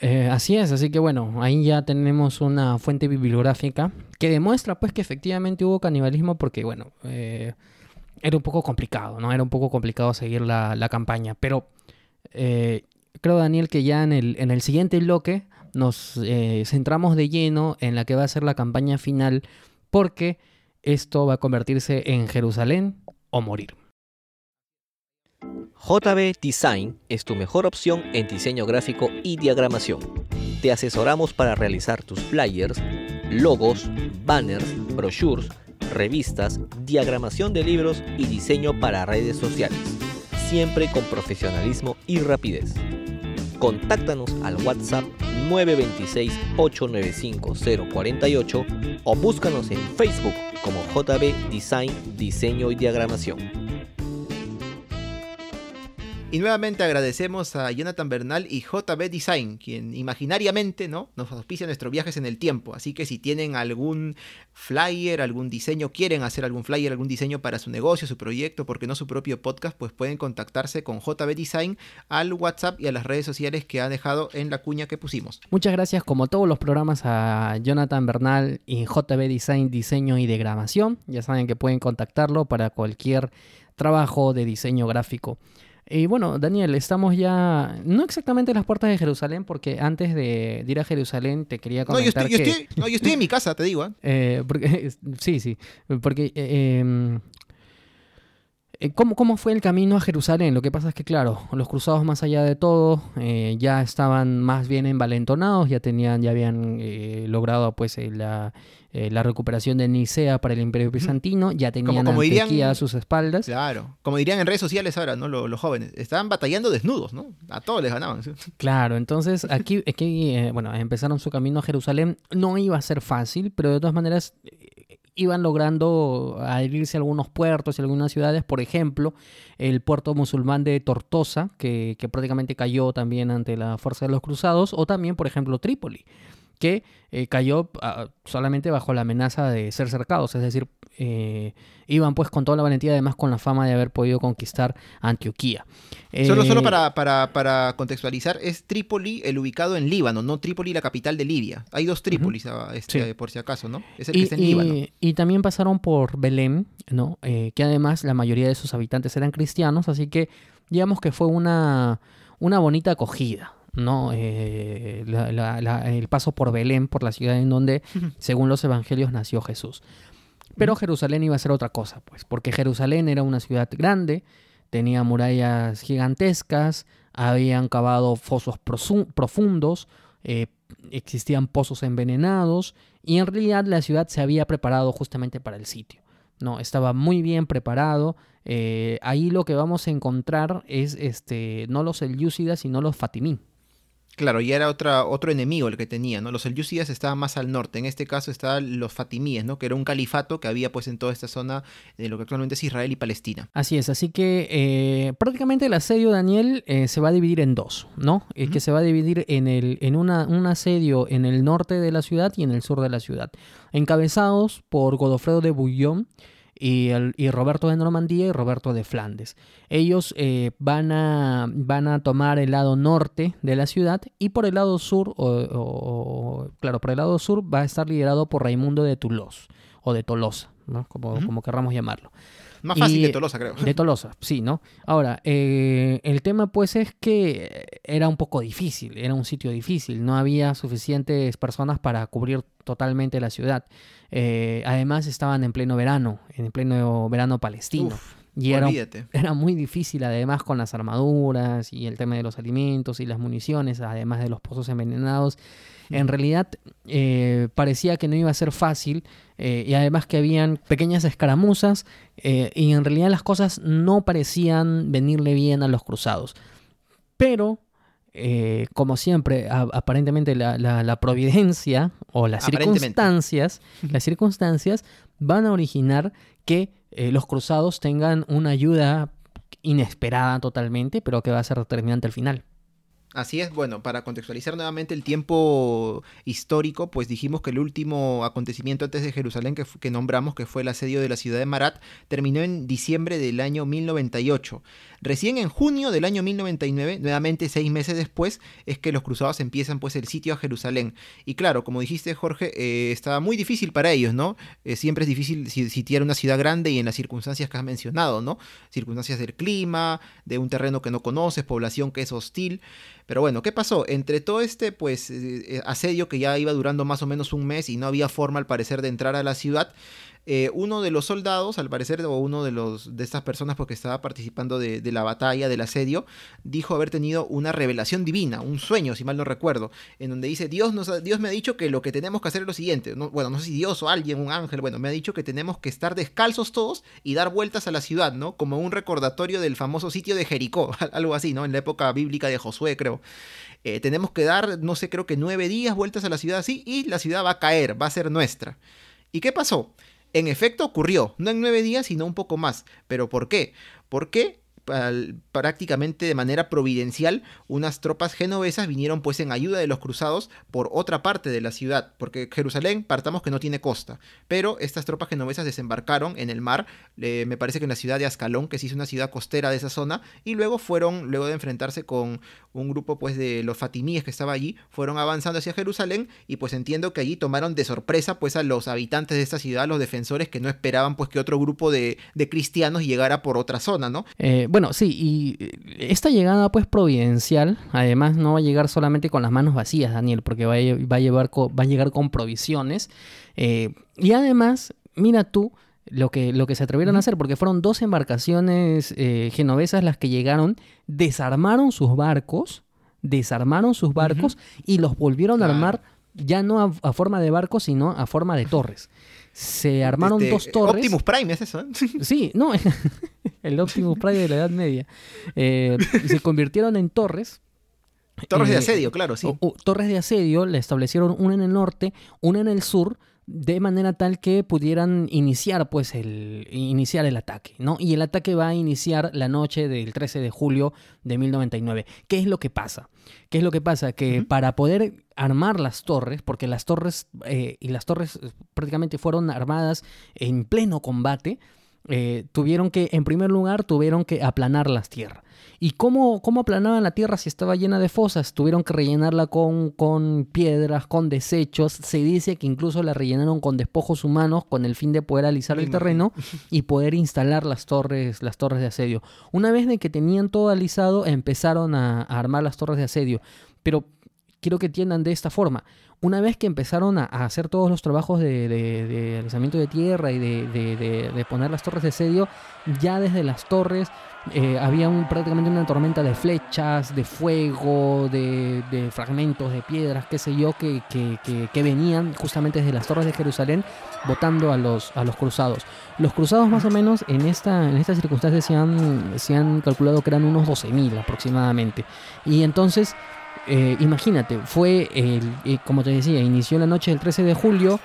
Eh, así es, así que bueno, ahí ya tenemos una fuente bibliográfica que demuestra pues que efectivamente hubo canibalismo porque bueno, eh, era un poco complicado, ¿no? Era un poco complicado seguir la, campaña, pero eh, creo Daniel que ya en el, en el siguiente bloque nos eh, centramos de lleno en la que va a ser la campaña final porque esto va a convertirse en Jerusalén o morir. JB Design es tu mejor opción en diseño gráfico y diagramación. Te asesoramos para realizar tus flyers, logos, banners, brochures, revistas, diagramación de libros y diseño para redes sociales, siempre con profesionalismo y rapidez. Contáctanos al WhatsApp 926-895-048 o búscanos en Facebook como JB Design, Diseño y Diagramación. Y nuevamente agradecemos a Jonathan Bernal y JB Design, quien imaginariamente ¿no? nos auspicia nuestros viajes en el tiempo. Así que si tienen algún flyer, algún diseño, quieren hacer algún flyer, algún diseño para su negocio, su proyecto, porque no su propio podcast, pues pueden contactarse con JB Design al WhatsApp y a las redes sociales que ha dejado en la cuña que pusimos. Muchas gracias, como todos los programas, a Jonathan Bernal y JB Design, diseño y degramación. Ya saben que pueden contactarlo para cualquier trabajo de diseño gráfico. Y bueno, Daniel, estamos ya, no exactamente en las puertas de Jerusalén, porque antes de, ir a Jerusalén te quería comentar no, yo estoy, no, yo estoy en mi casa, te digo. ¿eh? eh porque, [LAUGHS] sí, sí, porque eh, em, eh, ¿Cómo, ¿Cómo, fue el camino a Jerusalén? Lo que pasa es que, claro, los cruzados más allá de todo eh, ya estaban más bien envalentonados, ya tenían, ya habían eh, logrado pues la, la, recuperación de Nicea para el Imperio Bizantino, ya tenían como, a sus espaldas. Claro, como dirían en redes sociales ahora, ¿no? Los, jóvenes, estaban batallando desnudos, ¿no? A todos les ganaban. Claro, entonces aquí, aquí bueno, empezaron su camino a Jerusalén. No iba a ser fácil, pero de todas maneras iban logrando adherirse a algunos puertos y algunas ciudades, por ejemplo, el puerto musulmán de Tortosa, que, que prácticamente cayó también ante la fuerza de los cruzados, o también, por ejemplo, Trípoli que eh, cayó ah, solamente bajo la amenaza de ser cercados, es decir, eh, iban pues con toda la valentía, además con la fama de haber podido conquistar Antioquía. solo, solo eh, para, para, contextualizar, es Trípoli el ubicado en Líbano, no Trípoli la capital de Libia. Hay dos Trípolis, ah, este, por si acaso, ¿no? Es el que está en Líbano. Y también pasaron por Belén, ¿no? que además la mayoría de sus habitantes eran cristianos, así que digamos que fue una, una bonita acogida. ¿No? Eh, el paso por Belén, por la ciudad en donde, según los evangelios, nació Jesús. Pero Jerusalén iba a ser otra cosa, pues, porque Jerusalén era una ciudad grande, tenía murallas gigantescas, habían cavado fosos profundos, eh, existían pozos envenenados, y en realidad la ciudad se había preparado justamente para el sitio. No, estaba muy bien preparado. Eh, ahí lo que vamos a encontrar es este, no los Elyúcidas, sino los Fatimí. Claro, y era otra, otro enemigo el que tenía, ¿no? Los selyúcidas estaban más al norte, en este caso estaban los fatimíes, ¿no? Que era un califato que había pues en toda esta zona de lo que actualmente es Israel y Palestina. Así es, así que eh, prácticamente el asedio, Daniel, eh, se va a dividir en dos, ¿no? Es que se va a dividir en, el, en una, un asedio en el norte de la ciudad y en el sur de la ciudad, encabezados por Godofredo de Bouillon, y, el, y, Roberto de Normandía y Roberto de Flandes. Ellos eh, van, a, van a tomar el lado norte de la ciudad y por el lado sur, o, claro, por el lado sur va a estar liderado por Raimundo de Toulouse o de Tolosa, ¿no? como, como querramos llamarlo. Más fácil de Tolosa, creo. De Tolosa, sí, ¿no? Ahora, eh, el tema pues es que era un poco difícil, era un sitio difícil, no había suficientes personas para cubrir totalmente la ciudad. Eh, además estaban en pleno verano, en pleno verano palestino. Y era, era, muy difícil, además, con las armaduras y el tema de los alimentos y las municiones, además de los pozos envenenados. En realidad eh, parecía que no iba a ser fácil eh, y además que habían pequeñas escaramuzas y en realidad las cosas no parecían venirle bien a los cruzados. Pero eh, como siempre, aparentemente la, providencia o las circunstancias, las circunstancias van a originar que eh, los cruzados tengan una ayuda inesperada totalmente, pero que va a ser determinante al final. Así es, bueno, para contextualizar nuevamente el tiempo histórico, pues dijimos que el último acontecimiento antes de Jerusalén que, que, nombramos, que fue el asedio de la ciudad de Marat, terminó en diciembre del año 1098. Recién en junio del año 1099, nuevamente seis meses después, es que los cruzados empiezan pues el sitio a Jerusalén. Y claro, como dijiste Jorge, eh, estaba muy difícil para ellos, ¿no? Eh, siempre es difícil sitiar una ciudad grande y en las circunstancias que has mencionado, ¿no? Circunstancias del clima, de un terreno que no conoces, población que es hostil. Pero bueno, ¿qué pasó? Entre todo este pues eh, eh, asedio que ya iba durando más o menos un mes y no había forma al parecer de entrar a la ciudad, eh, uno de los soldados, al parecer, o uno de, los, de estas personas porque estaba participando de, la batalla, del asedio, dijo haber tenido una revelación divina, un sueño, si mal no recuerdo, en donde dice, Dios, nos Dios me ha dicho que lo que tenemos que hacer es lo siguiente, bueno, no sé si Dios o alguien, un ángel, bueno, me ha dicho que tenemos que estar descalzos todos y dar vueltas a la ciudad, ¿no? Como un recordatorio del famoso sitio de Jericó, [LAUGHS] algo así, ¿no? En la época bíblica de Josué, creo. Eh, tenemos que dar, no sé, creo que nueve días vueltas a la ciudad así y la ciudad va a caer, va a ser nuestra. ¿Y qué pasó? En efecto ocurrió, no en nueve días, sino un poco más. ¿Pero por qué? Porque prácticamente de manera providencial, unas tropas genovesas vinieron pues en ayuda de los cruzados por otra parte de la ciudad, porque Jerusalén, partamos que no tiene costa, pero estas tropas genovesas desembarcaron en el mar, me parece que en la ciudad de Ascalón, que sí es una ciudad costera de esa zona, y luego fueron, luego de enfrentarse con un grupo pues de los fatimíes que estaba allí, fueron avanzando hacia Jerusalén y pues entiendo que allí tomaron de sorpresa pues a los habitantes de esta ciudad, los defensores que no esperaban pues que otro grupo de, cristianos llegara por otra zona, ¿no? Eh, bueno, sí, y esta llegada pues providencial, además no va a llegar solamente con las manos vacías, Daniel, porque va a, va a, llevar, va a llegar con provisiones. Eh, y además, mira tú, lo que, lo que se atrevieron a hacer, porque fueron dos embarcaciones eh, genovesas las que llegaron, desarmaron sus barcos, desarmaron sus barcos y los volvieron a armar ya no a, forma de barcos, sino a forma de torres. Se armaron dos torres. Optimus Prime es eso, ¿eh? [LAUGHS] Sí, no, [LAUGHS] el Optimus Prime de la Edad Media. Eh, se convirtieron en torres. Torres de asedio, claro, sí. torres de asedio, le establecieron una en el norte, una en el sur, de manera tal que pudieran iniciar pues el iniciar el ataque, ¿no? Y el ataque va a iniciar la noche del 13 de julio de 1099. ¿Qué es lo que pasa? ¿Qué es lo que pasa? Que para poder armar las torres, porque las torres eh, y las torres eh, prácticamente fueron armadas en pleno combate, eh, tuvieron que, en primer lugar, tuvieron que aplanar las tierras. ¿Y cómo, cómo aplanaban la tierra si estaba llena de fosas? Tuvieron que rellenarla con, con piedras, con desechos. Se dice que incluso la rellenaron con despojos humanos con el fin de poder alisar el terreno [LAUGHS] y poder instalar las torres, las torres de asedio. Una vez de que tenían todo alisado, empezaron a, armar las torres de asedio. Pero quiero que entiendan de esta forma. Una vez que empezaron a, hacer todos los trabajos de, de, alisamiento de tierra y de, poner las torres de asedio, ya desde las torres eh, había prácticamente una tormenta de flechas, de fuego, de, fragmentos de piedras, qué sé yo, que, que, venían justamente desde las torres de Jerusalén votando a los, a los cruzados. Los cruzados más o menos en esta, en estas circunstancias se han, se han calculado que eran unos 12.000 aproximadamente. Y entonces... Eh, imagínate, fue, el, eh, como te decía, inició la noche del 13 de julio,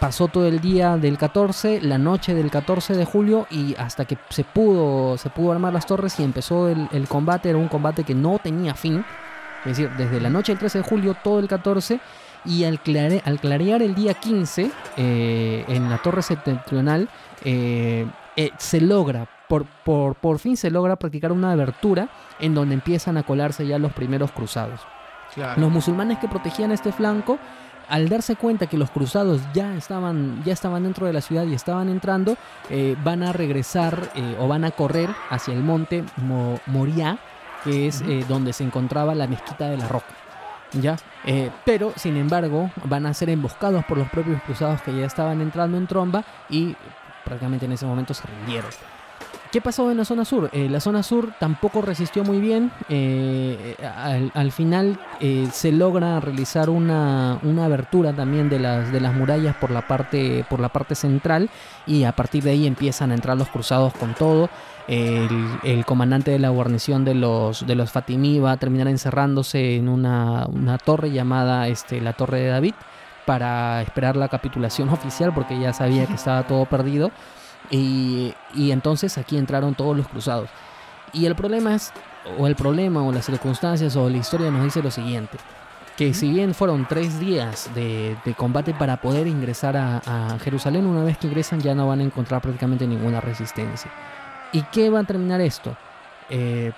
pasó todo el día del 14, la noche del 14 de julio y hasta que se pudo, se pudo armar las torres y empezó el, combate, era un combate que no tenía fin, es decir, desde la noche del 13 de julio todo el 14 y al, clarear el día 15 eh, en la torre septentrional se logra, por, por, por fin se logra practicar una abertura en donde empiezan a colarse ya los primeros cruzados. Los musulmanes que protegían este flanco al darse cuenta que los cruzados ya estaban, ya estaban dentro de la ciudad y estaban entrando, eh, van a regresar eh, o van a correr hacia el monte Moria, que es eh, donde se encontraba la mezquita de la roca. ¿ya? pero, sin embargo, van a ser emboscados por los propios cruzados que ya estaban entrando en tromba y prácticamente en ese momento se rindieron. ¿Qué pasó en la zona sur? Eh, la zona sur tampoco resistió muy bien. Eh, al, final eh, se logra realizar una, abertura también de las, de las murallas por la, parte, por la parte central y a partir de ahí empiezan a entrar los cruzados con todo. El, comandante de la guarnición de los, de los Fatimí va a terminar encerrándose en una, torre llamada este, la Torre de David para esperar la capitulación [LAUGHS] oficial porque ya sabía que estaba todo perdido. Y, entonces aquí entraron todos los cruzados. Y el problema es, o el problema, o las circunstancias, o la historia nos dice lo siguiente. Que si bien fueron tres días de, combate para poder ingresar a, Jerusalén, una vez que ingresan ya no van a encontrar prácticamente ninguna resistencia. ¿Y qué va a terminar esto? Eh,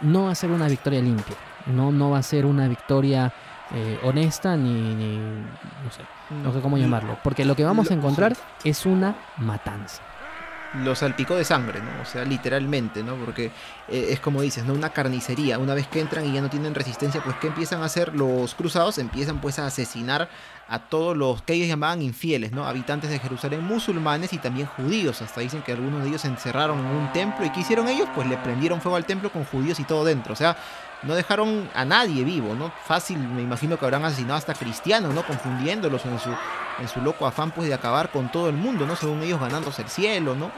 no va a ser una victoria limpia, no, no va a ser una victoria eh, honesta ni, no sé, no sé cómo llamarlo, porque lo que vamos a encontrar es una matanza los salpicó de sangre, ¿no? O sea, literalmente, ¿no? Porque eh, es como dices, ¿no? Una carnicería. Una vez que entran y ya no tienen resistencia, pues ¿qué empiezan a hacer los cruzados? Empiezan pues a asesinar a todos los que ellos llamaban infieles, ¿no? Habitantes de Jerusalén, musulmanes y también judíos. Hasta dicen que algunos de ellos se encerraron en un templo y ¿qué hicieron ellos? Pues le prendieron fuego al templo con judíos y todo dentro. O sea, no dejaron a nadie vivo, ¿no? Fácil, me imagino que habrán asesinado hasta cristianos, ¿no? Confundiéndolos en su, en su loco afán, pues, de acabar con todo el mundo, ¿no? Según ellos ganándose el cielo, ¿no?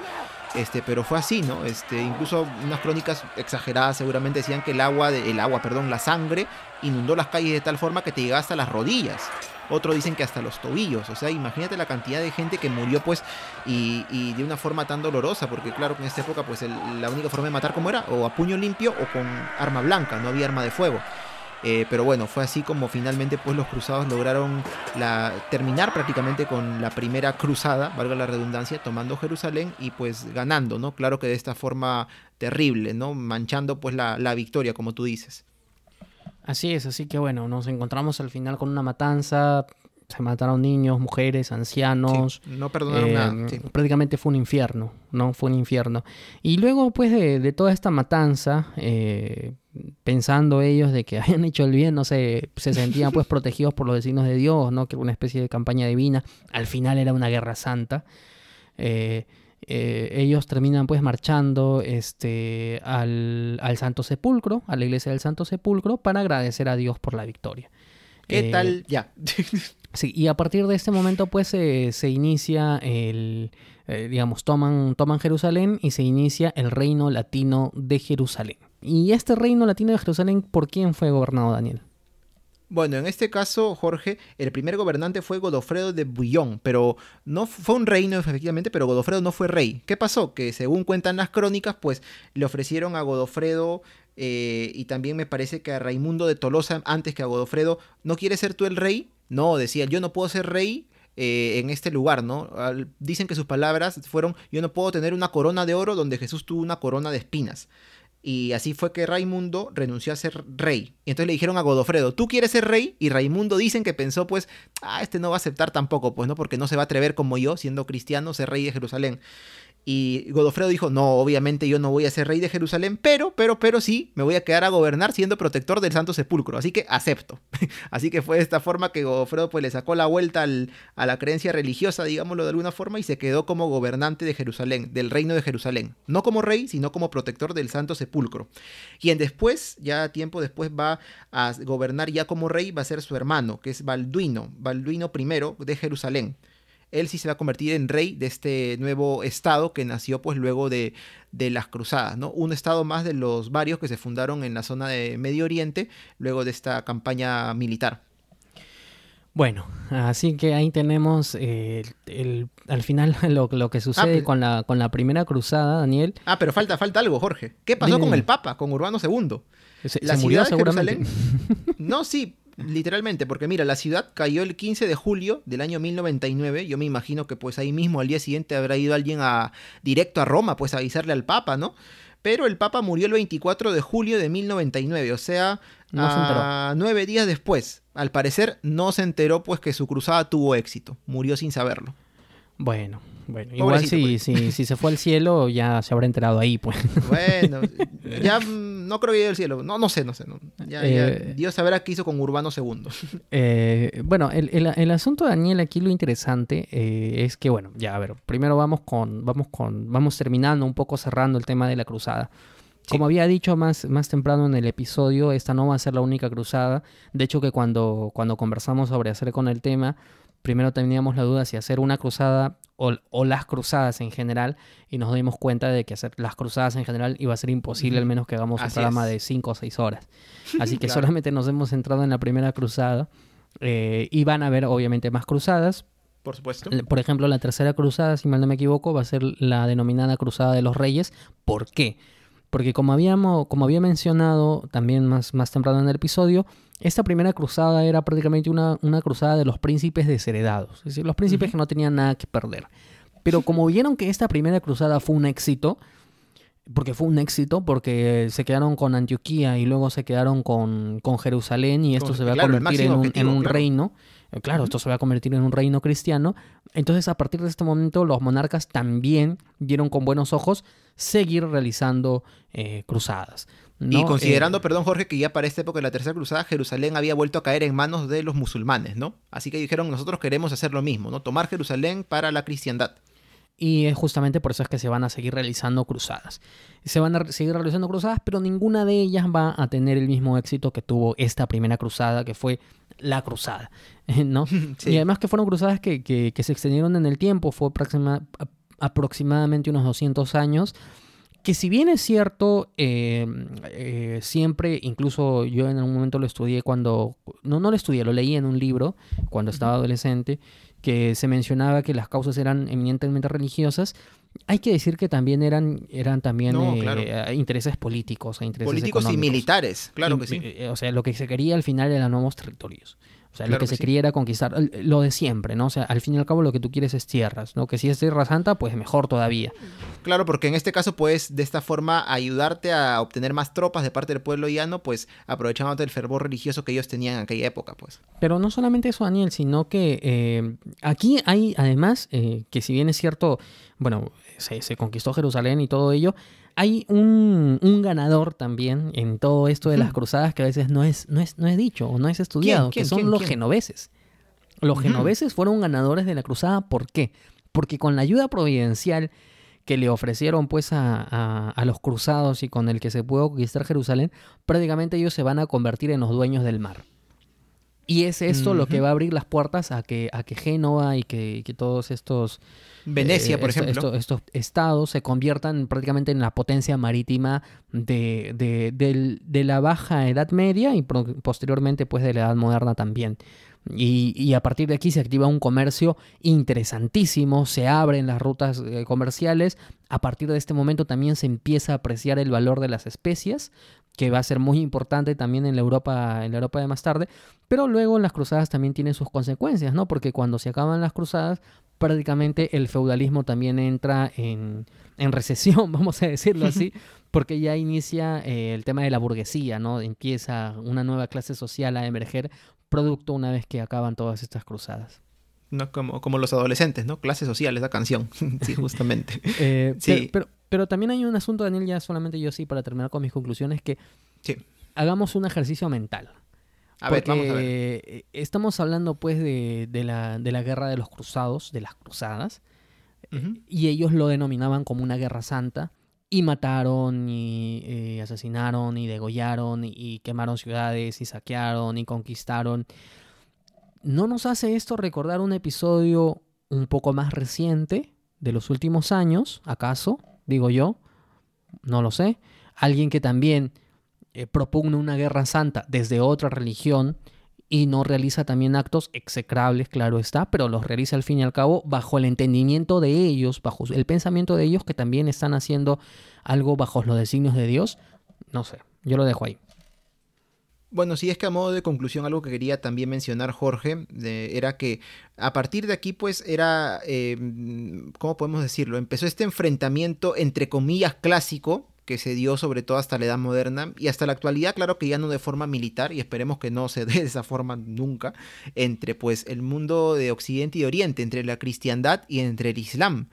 Este, pero fue así, ¿no? Este, incluso unas crónicas exageradas seguramente decían que el agua, de, el agua, perdón, la sangre inundó las calles de tal forma que te llegaba hasta las rodillas. Otros dicen que hasta los tobillos. O sea, imagínate la cantidad de gente que murió pues y, y de una forma tan dolorosa, porque claro que en esta época pues la única forma de matar como era, o a puño limpio o con arma blanca, no había arma de fuego. Eh, pero bueno, fue así como finalmente pues los cruzados lograron la, terminar prácticamente con la primera cruzada, valga la redundancia, tomando Jerusalén y pues ganando, ¿no? Claro que de esta forma terrible, ¿no? Manchando pues la victoria, como tú dices. Así es, así que bueno, nos encontramos al final con una matanza, se mataron niños, mujeres, ancianos. no perdonaron nada. Eh, prácticamente fue un infierno, ¿no? Fue un infierno. Y luego, pues, de, toda esta matanza, eh, pensando ellos de que [LAUGHS] habían hecho el bien, no sé, se sentían pues protegidos por los designios de Dios, ¿no? Que era una especie de campaña divina. Al final era una guerra santa. Eh, ellos terminan pues marchando este, al, al, Santo Sepulcro, a la iglesia del Santo Sepulcro, para agradecer a Dios por la victoria. ¿Qué tal? Ya. [LAUGHS] Sí, y a partir de este momento pues se inicia el, eh, digamos, toman, toman Jerusalén y se inicia el reino latino de Jerusalén. ¿Y este reino latino de Jerusalén por quién fue gobernado Daniel? Bueno, en este caso, Jorge, el primer gobernante fue Godofredo de Bouillon, pero no fue un reino efectivamente, pero Godofredo no fue rey. ¿Qué pasó? Que según cuentan las crónicas, pues le ofrecieron a Godofredo eh, y también me parece que a Raimundo de Tolosa antes que a Godofredo, ¿no quieres ser tú el rey? No, decía, yo no puedo ser rey eh, en este lugar, ¿no? dicen que sus palabras fueron, yo no puedo tener una corona de oro donde Jesús tuvo una corona de espinas. Y así fue que Raimundo renunció a ser rey. Y entonces le dijeron a Godofredo, ¿tú quieres ser rey? Y Raimundo dicen que pensó, pues, ah, este no va a aceptar tampoco, pues, ¿no? Porque no se va a atrever como yo, siendo cristiano, ser rey de Jerusalén. Y Godofredo dijo, no, obviamente yo no voy a ser rey de Jerusalén, pero, pero, pero sí, me voy a quedar a gobernar siendo protector del Santo Sepulcro, así que acepto. [LAUGHS] así que fue de esta forma que Godofredo pues le sacó la vuelta a la creencia religiosa, digámoslo de alguna forma, y se quedó como gobernante de Jerusalén, del reino de Jerusalén. No como rey, sino como protector del Santo Sepulcro. Quien después, ya tiempo después, va a gobernar ya como rey, va a ser su hermano, que es Balduino, Balduino I de Jerusalén él sí se va a convertir en rey de este nuevo estado que nació pues luego de, las cruzadas, ¿no? Un estado más de los varios que se fundaron en la zona de Medio Oriente luego de esta campaña militar. Bueno, así que ahí tenemos eh, el, al final [LAUGHS] lo, lo que sucede ah, con, la, con la primera cruzada, Daniel. Ah, pero falta, falta algo, Jorge. ¿Qué pasó con el Papa, con Urbano II? la ciudad de Jerusalén. [LAUGHS] no, sí, literalmente, porque mira, la ciudad cayó el 15 de julio del año 1099. Yo me imagino que pues ahí mismo al día siguiente habrá ido alguien a directo a Roma, pues a avisarle al Papa, ¿no? Pero el Papa murió el 24 de julio de 1099, o sea, nueve días después. Al parecer no se enteró pues que su cruzada tuvo éxito, murió sin saberlo. Bueno, bueno, igual si, pues. si, si, se fue al cielo ya se habrá enterado ahí, pues. Bueno, ya [LAUGHS] no creo que llegue al cielo. No, no sé, no sé. Ya, eh, Dios sabrá qué hizo con Urbano II. [LAUGHS] Eh, bueno, el, el, el, asunto de Daniel aquí lo interesante eh, es que, bueno, ya a ver, primero vamos con, vamos con, vamos terminando un poco cerrando el tema de la cruzada. Como había dicho más, más temprano en el episodio, esta no va a ser la única cruzada. De hecho, que cuando, cuando conversamos sobre hacer con el tema, primero teníamos la duda si hacer una cruzada o, las cruzadas en general y nos dimos cuenta de que hacer las cruzadas en general iba a ser imposible, al menos que hagamos un programa de 5 o 6 horas. [LAUGHS] Así que solamente nos hemos centrado en la primera cruzada eh, y van a haber obviamente más cruzadas. Por supuesto. Por ejemplo, la tercera cruzada, si mal no me equivoco, va a ser la denominada Cruzada de los Reyes. ¿Por qué? Porque como, habíamos, como había mencionado también más, más temprano en el episodio, esta primera cruzada era prácticamente una, una cruzada de los príncipes desheredados, es decir, los príncipes que no tenían nada que perder. Pero como vieron que esta primera cruzada fue un éxito, porque fue un éxito, porque se quedaron con Antioquía y luego se quedaron con, con Jerusalén y esto se va a convertir en un, en un reino. Eh, claro, esto se va a convertir en un reino cristiano. Entonces, a partir de este momento, los monarcas también vieron con buenos ojos seguir realizando eh, cruzadas. Y considerando, eh, perdón Jorge, que ya para esta época de la Tercera Cruzada, Jerusalén había vuelto a caer en manos de los musulmanes, ¿no? Así que dijeron, nosotros queremos hacer lo mismo, ¿no? Tomar Jerusalén para la cristiandad. Y es justamente por eso es que se van a seguir realizando cruzadas. Se van a seguir realizando cruzadas, pero ninguna de ellas va a tener el mismo éxito que tuvo esta primera cruzada, que fue la cruzada, [LAUGHS] ¿no? [LAUGHS] Y además que fueron cruzadas que, que, se extendieron en el tiempo, fue aproximadamente unos 200 años que si bien es cierto, eh, eh, siempre, incluso yo en algún momento lo estudié cuando, no, no lo estudié, lo leí en un libro cuando estaba adolescente, que se mencionaba que las causas eran eminentemente religiosas, hay que decir que también eran, eran también eh, intereses políticos, intereses políticos y militares, claro que sí. O sea, lo que se quería al final eran nuevos territorios. O sea, lo que, se quería era conquistar lo de siempre, ¿no? O sea, al fin y al cabo lo que tú quieres es tierras, ¿no? Que si es tierra santa, pues mejor todavía. Claro, porque en este caso puedes de esta forma ayudarte a obtener más tropas de parte del pueblo llano, pues aprovechándote del fervor religioso que ellos tenían en aquella época, pues. Pero no solamente eso, Daniel, sino que eh, aquí hay además, eh, que si bien es cierto, bueno, se, se conquistó Jerusalén y todo ello, hay un, ganador también en todo esto de las cruzadas que a veces no es, no es, no es dicho o no es estudiado, que son los genoveses. Los genoveses fueron ganadores de la cruzada, ¿por qué? Porque con la ayuda providencial que le ofrecieron pues a, a, los cruzados y con el que se pudo conquistar Jerusalén, prácticamente ellos se van a convertir en los dueños del mar. Y es esto lo que va a abrir las puertas a que, a que Génova y que, que todos estos Venecia, por eh, ejemplo. estos estados se conviertan prácticamente en la potencia marítima de, de, la baja Edad Media y posteriormente pues de la Edad Moderna también. Y, a partir de aquí se activa un comercio interesantísimo, se abren las rutas eh, comerciales, a partir de este momento también se empieza a apreciar el valor de las especias, que va a ser muy importante también en la Europa, en la Europa de más tarde, pero luego las cruzadas también tienen sus consecuencias, ¿no? Porque cuando se acaban las cruzadas, prácticamente el feudalismo también entra en, recesión, [LAUGHS] vamos a decirlo así, [LAUGHS] porque ya inicia eh, el tema de la burguesía, ¿no? Empieza una nueva clase social a emerger producto una vez que acaban todas estas cruzadas. No, como, como los adolescentes, ¿no? Clase social, esa canción. [LAUGHS] sí, justamente. Eh, sí. Pero, pero, también hay un asunto, Daniel, ya solamente yo sí, para terminar con mis conclusiones, que hagamos un ejercicio mental. A ver, vamos a ver. Eh, estamos hablando pues de, la, guerra de los cruzados, de las cruzadas, y ellos lo denominaban como una guerra santa, y mataron, y eh, asesinaron, y degollaron, y, quemaron ciudades, y saquearon, y conquistaron. ¿No nos hace esto recordar un episodio un poco más reciente de los últimos años, acaso? Digo yo, no lo sé. Alguien que también eh, propugna una guerra santa desde otra religión y no realiza también actos execrables, claro está, pero los realiza al fin y al cabo bajo el entendimiento de ellos, bajo el pensamiento de ellos que también están haciendo algo bajo los designios de Dios. No sé, yo lo dejo ahí. Bueno, si es que a modo de conclusión algo que quería también mencionar Jorge era que a partir de aquí pues era, eh, ¿cómo podemos decirlo? Empezó este enfrentamiento entre comillas clásico que se dio sobre todo hasta la edad moderna y hasta la actualidad, claro que ya no de forma militar y esperemos que no se dé [LAUGHS] de esa forma nunca, entre pues el mundo de Occidente y Oriente, entre la cristiandad y entre el Islam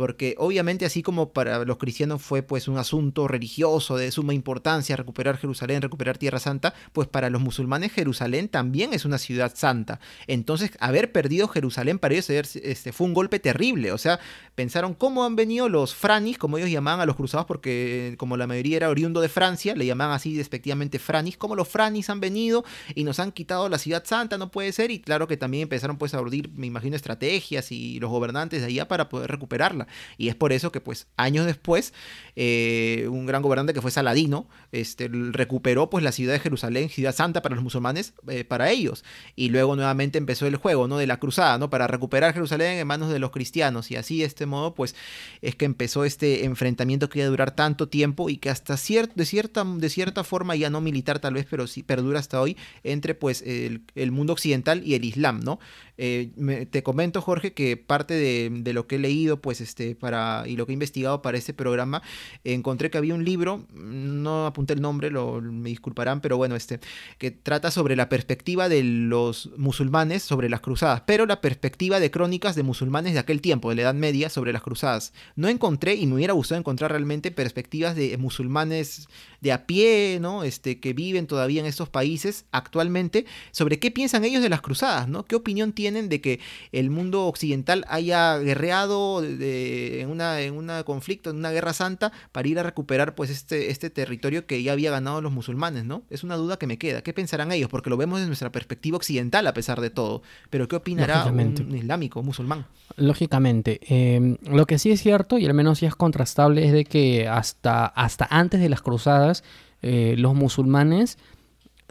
porque obviamente así como para los cristianos fue pues un asunto religioso de suma importancia recuperar Jerusalén, recuperar Tierra Santa, pues para los musulmanes Jerusalén también es una ciudad santa. Entonces, haber perdido Jerusalén para ellos este, fue un golpe terrible, o sea, pensaron cómo han venido los franis, como ellos llamaban a los cruzados, porque como la mayoría era oriundo de Francia, le llamaban así despectivamente franis, como los franis han venido y nos han quitado la ciudad santa, no puede ser, y claro que también empezaron pues a urdir, me imagino, estrategias y los gobernantes de allá para poder recuperarla. Y es por eso que, pues, años después, eh, un gran gobernante que fue Saladino, este, recuperó pues la ciudad de Jerusalén, ciudad santa para los musulmanes, eh, para ellos. Y luego nuevamente empezó el juego, ¿no? De la cruzada, ¿no? Para recuperar Jerusalén en manos de los cristianos. Y así, de este modo, pues, es que empezó este enfrentamiento que iba a durar tanto tiempo y que hasta de, cierta, de cierta forma, ya no militar tal vez, pero sí perdura hasta hoy, entre, pues, el mundo occidental y el Islam, ¿no? Eh, te comento, Jorge, que parte de, lo que he leído, pues, este, para, y lo que he investigado para este programa, encontré que había un libro, no apunté el nombre, lo, me disculparán, pero bueno, este, que trata sobre la perspectiva de los musulmanes sobre las cruzadas, pero la perspectiva de crónicas de musulmanes de aquel tiempo, de la Edad Media, sobre las cruzadas. No encontré, y me hubiera gustado encontrar realmente perspectivas de musulmanes de a pie, ¿no? Este, que viven todavía en estos países actualmente, sobre qué piensan ellos de las cruzadas, ¿no? ¿Qué opinión tienen? Tienen de que el mundo occidental haya guerreado en una en un conflicto, en una guerra santa, para ir a recuperar pues este, este territorio que ya había ganado los musulmanes, ¿no? Es una duda que me queda. ¿Qué pensarán ellos? Porque lo vemos desde nuestra perspectiva occidental a pesar de todo. Pero ¿qué opinará un islámico, un musulmán? Lógicamente. Em, lo que sí es cierto, y al menos sí es contrastable, es de que hasta, hasta antes de las cruzadas, eh, los musulmanes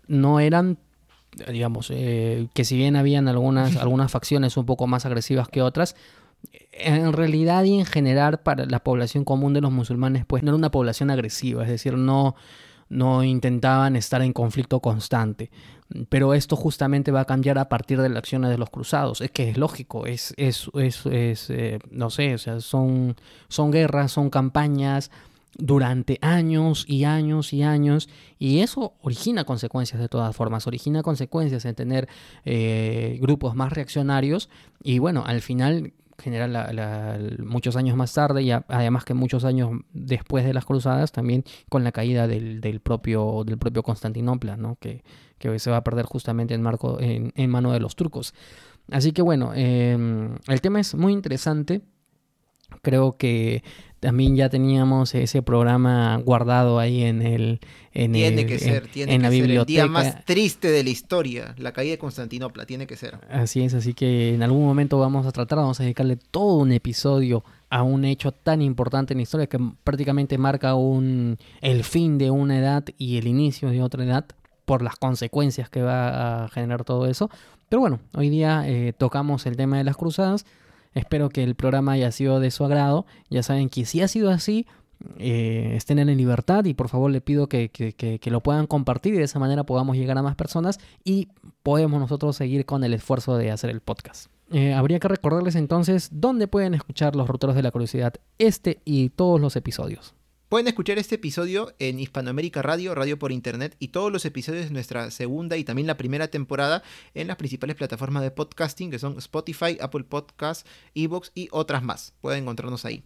no eran digamos, eh, que si bien habían algunas, algunas facciones un poco más agresivas que otras, en realidad y en general para la población común de los musulmanes, pues no era una población agresiva, es decir, no, no intentaban estar en conflicto constante. Pero esto justamente va a cambiar a partir de las acciones de los cruzados. Es que es lógico, es, es, es, es eh, no sé, o sea, son, son guerras, son campañas, durante años y años y años y eso origina consecuencias de todas formas, origina consecuencias en tener eh, grupos más reaccionarios y bueno, al final genera muchos años más tarde y además que muchos años después de las cruzadas también con la caída del, propio, del propio Constantinopla, ¿no? que, se va a perder justamente en, marco, en, mano de los turcos. Así que bueno, em, el tema es muy interesante. Creo que también ya teníamos ese programa guardado ahí en el en tiene que ser, tiene en que la ser biblioteca. el día más triste de la historia, la caída de Constantinopla, tiene que ser. Así es, así que en algún momento vamos a tratar, vamos a dedicarle todo un episodio a un hecho tan importante en la historia que prácticamente marca un el fin de una edad y el inicio de otra edad por las consecuencias que va a generar todo eso. Pero bueno, hoy día eh, tocamos el tema de las cruzadas. Espero que el programa haya sido de su agrado. Ya saben que si ha sido así, eh, estén en libertad y por favor le pido que, lo puedan compartir y de esa manera podamos llegar a más personas y podemos nosotros seguir con el esfuerzo de hacer el podcast. Eh, habría que recordarles entonces dónde pueden escuchar los ruteros de la curiosidad, este y todos los episodios. Pueden escuchar este episodio en Hispanoamérica Radio, Radio por Internet y todos los episodios de nuestra segunda y también la primera temporada en las principales plataformas de podcasting que son Spotify, Apple Podcasts, Evox y otras más. Pueden encontrarnos ahí.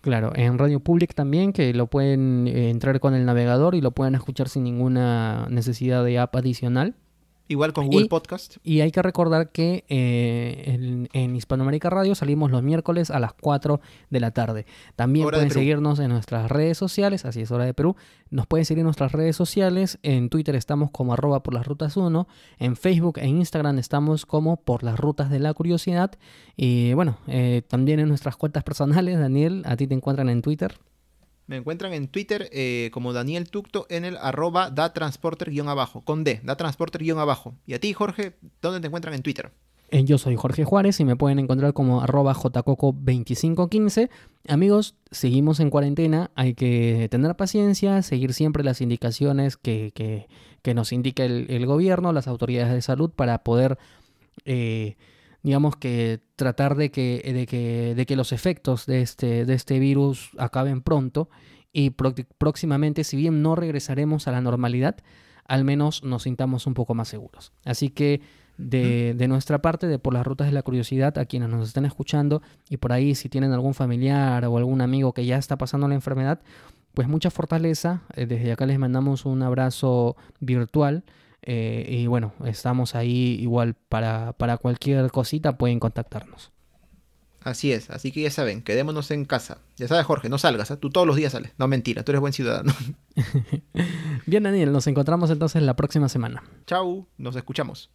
Claro, en Radio Public también, que lo pueden eh, entrar con el navegador y lo pueden escuchar sin ninguna necesidad de app adicional. Igual con Google Podcast. Y hay que recordar que eh, en, Hispanoamérica Radio salimos los miércoles a las 4 de la tarde. También pueden seguirnos en nuestras redes sociales, así es hora de Perú. Nos pueden seguir en nuestras redes sociales. En Twitter estamos como arroba por las rutas 1. En Facebook e Instagram estamos como por las rutas de la curiosidad. Y bueno, eh, también en nuestras cuentas personales, Daniel, a ti te encuentran en Twitter. Me encuentran en Twitter eh, como Daniel Tucto en el arroba datransporter-abajo, con D, datransporter-abajo. Y a ti, Jorge, ¿dónde te encuentran en Twitter? Eh, yo soy Jorge Juárez y me pueden encontrar como arroba jcoco2515. Amigos, seguimos en cuarentena, hay que tener paciencia, seguir siempre las indicaciones que, nos indica el, gobierno, las autoridades de salud para poder... Eh, digamos que tratar de que, de que, de que los efectos de este, de este virus acaben pronto y próximamente, si bien no regresaremos a la normalidad, al menos nos sintamos un poco más seguros. Así que de, de, nuestra parte, de por las rutas de la curiosidad, a quienes nos están escuchando y por ahí si tienen algún familiar o algún amigo que ya está pasando la enfermedad, pues mucha fortaleza. Eh, desde acá les mandamos un abrazo virtual eh, y bueno, estamos ahí igual para, para cualquier cosita pueden contactarnos. Así es, así que ya saben, quedémonos en casa. Ya sabes, Jorge, no salgas, ¿eh? tú todos los días sales. No, mentira, tú eres buen ciudadano. [LAUGHS] Bien, Daniel, nos encontramos entonces la próxima semana. Chau, nos escuchamos.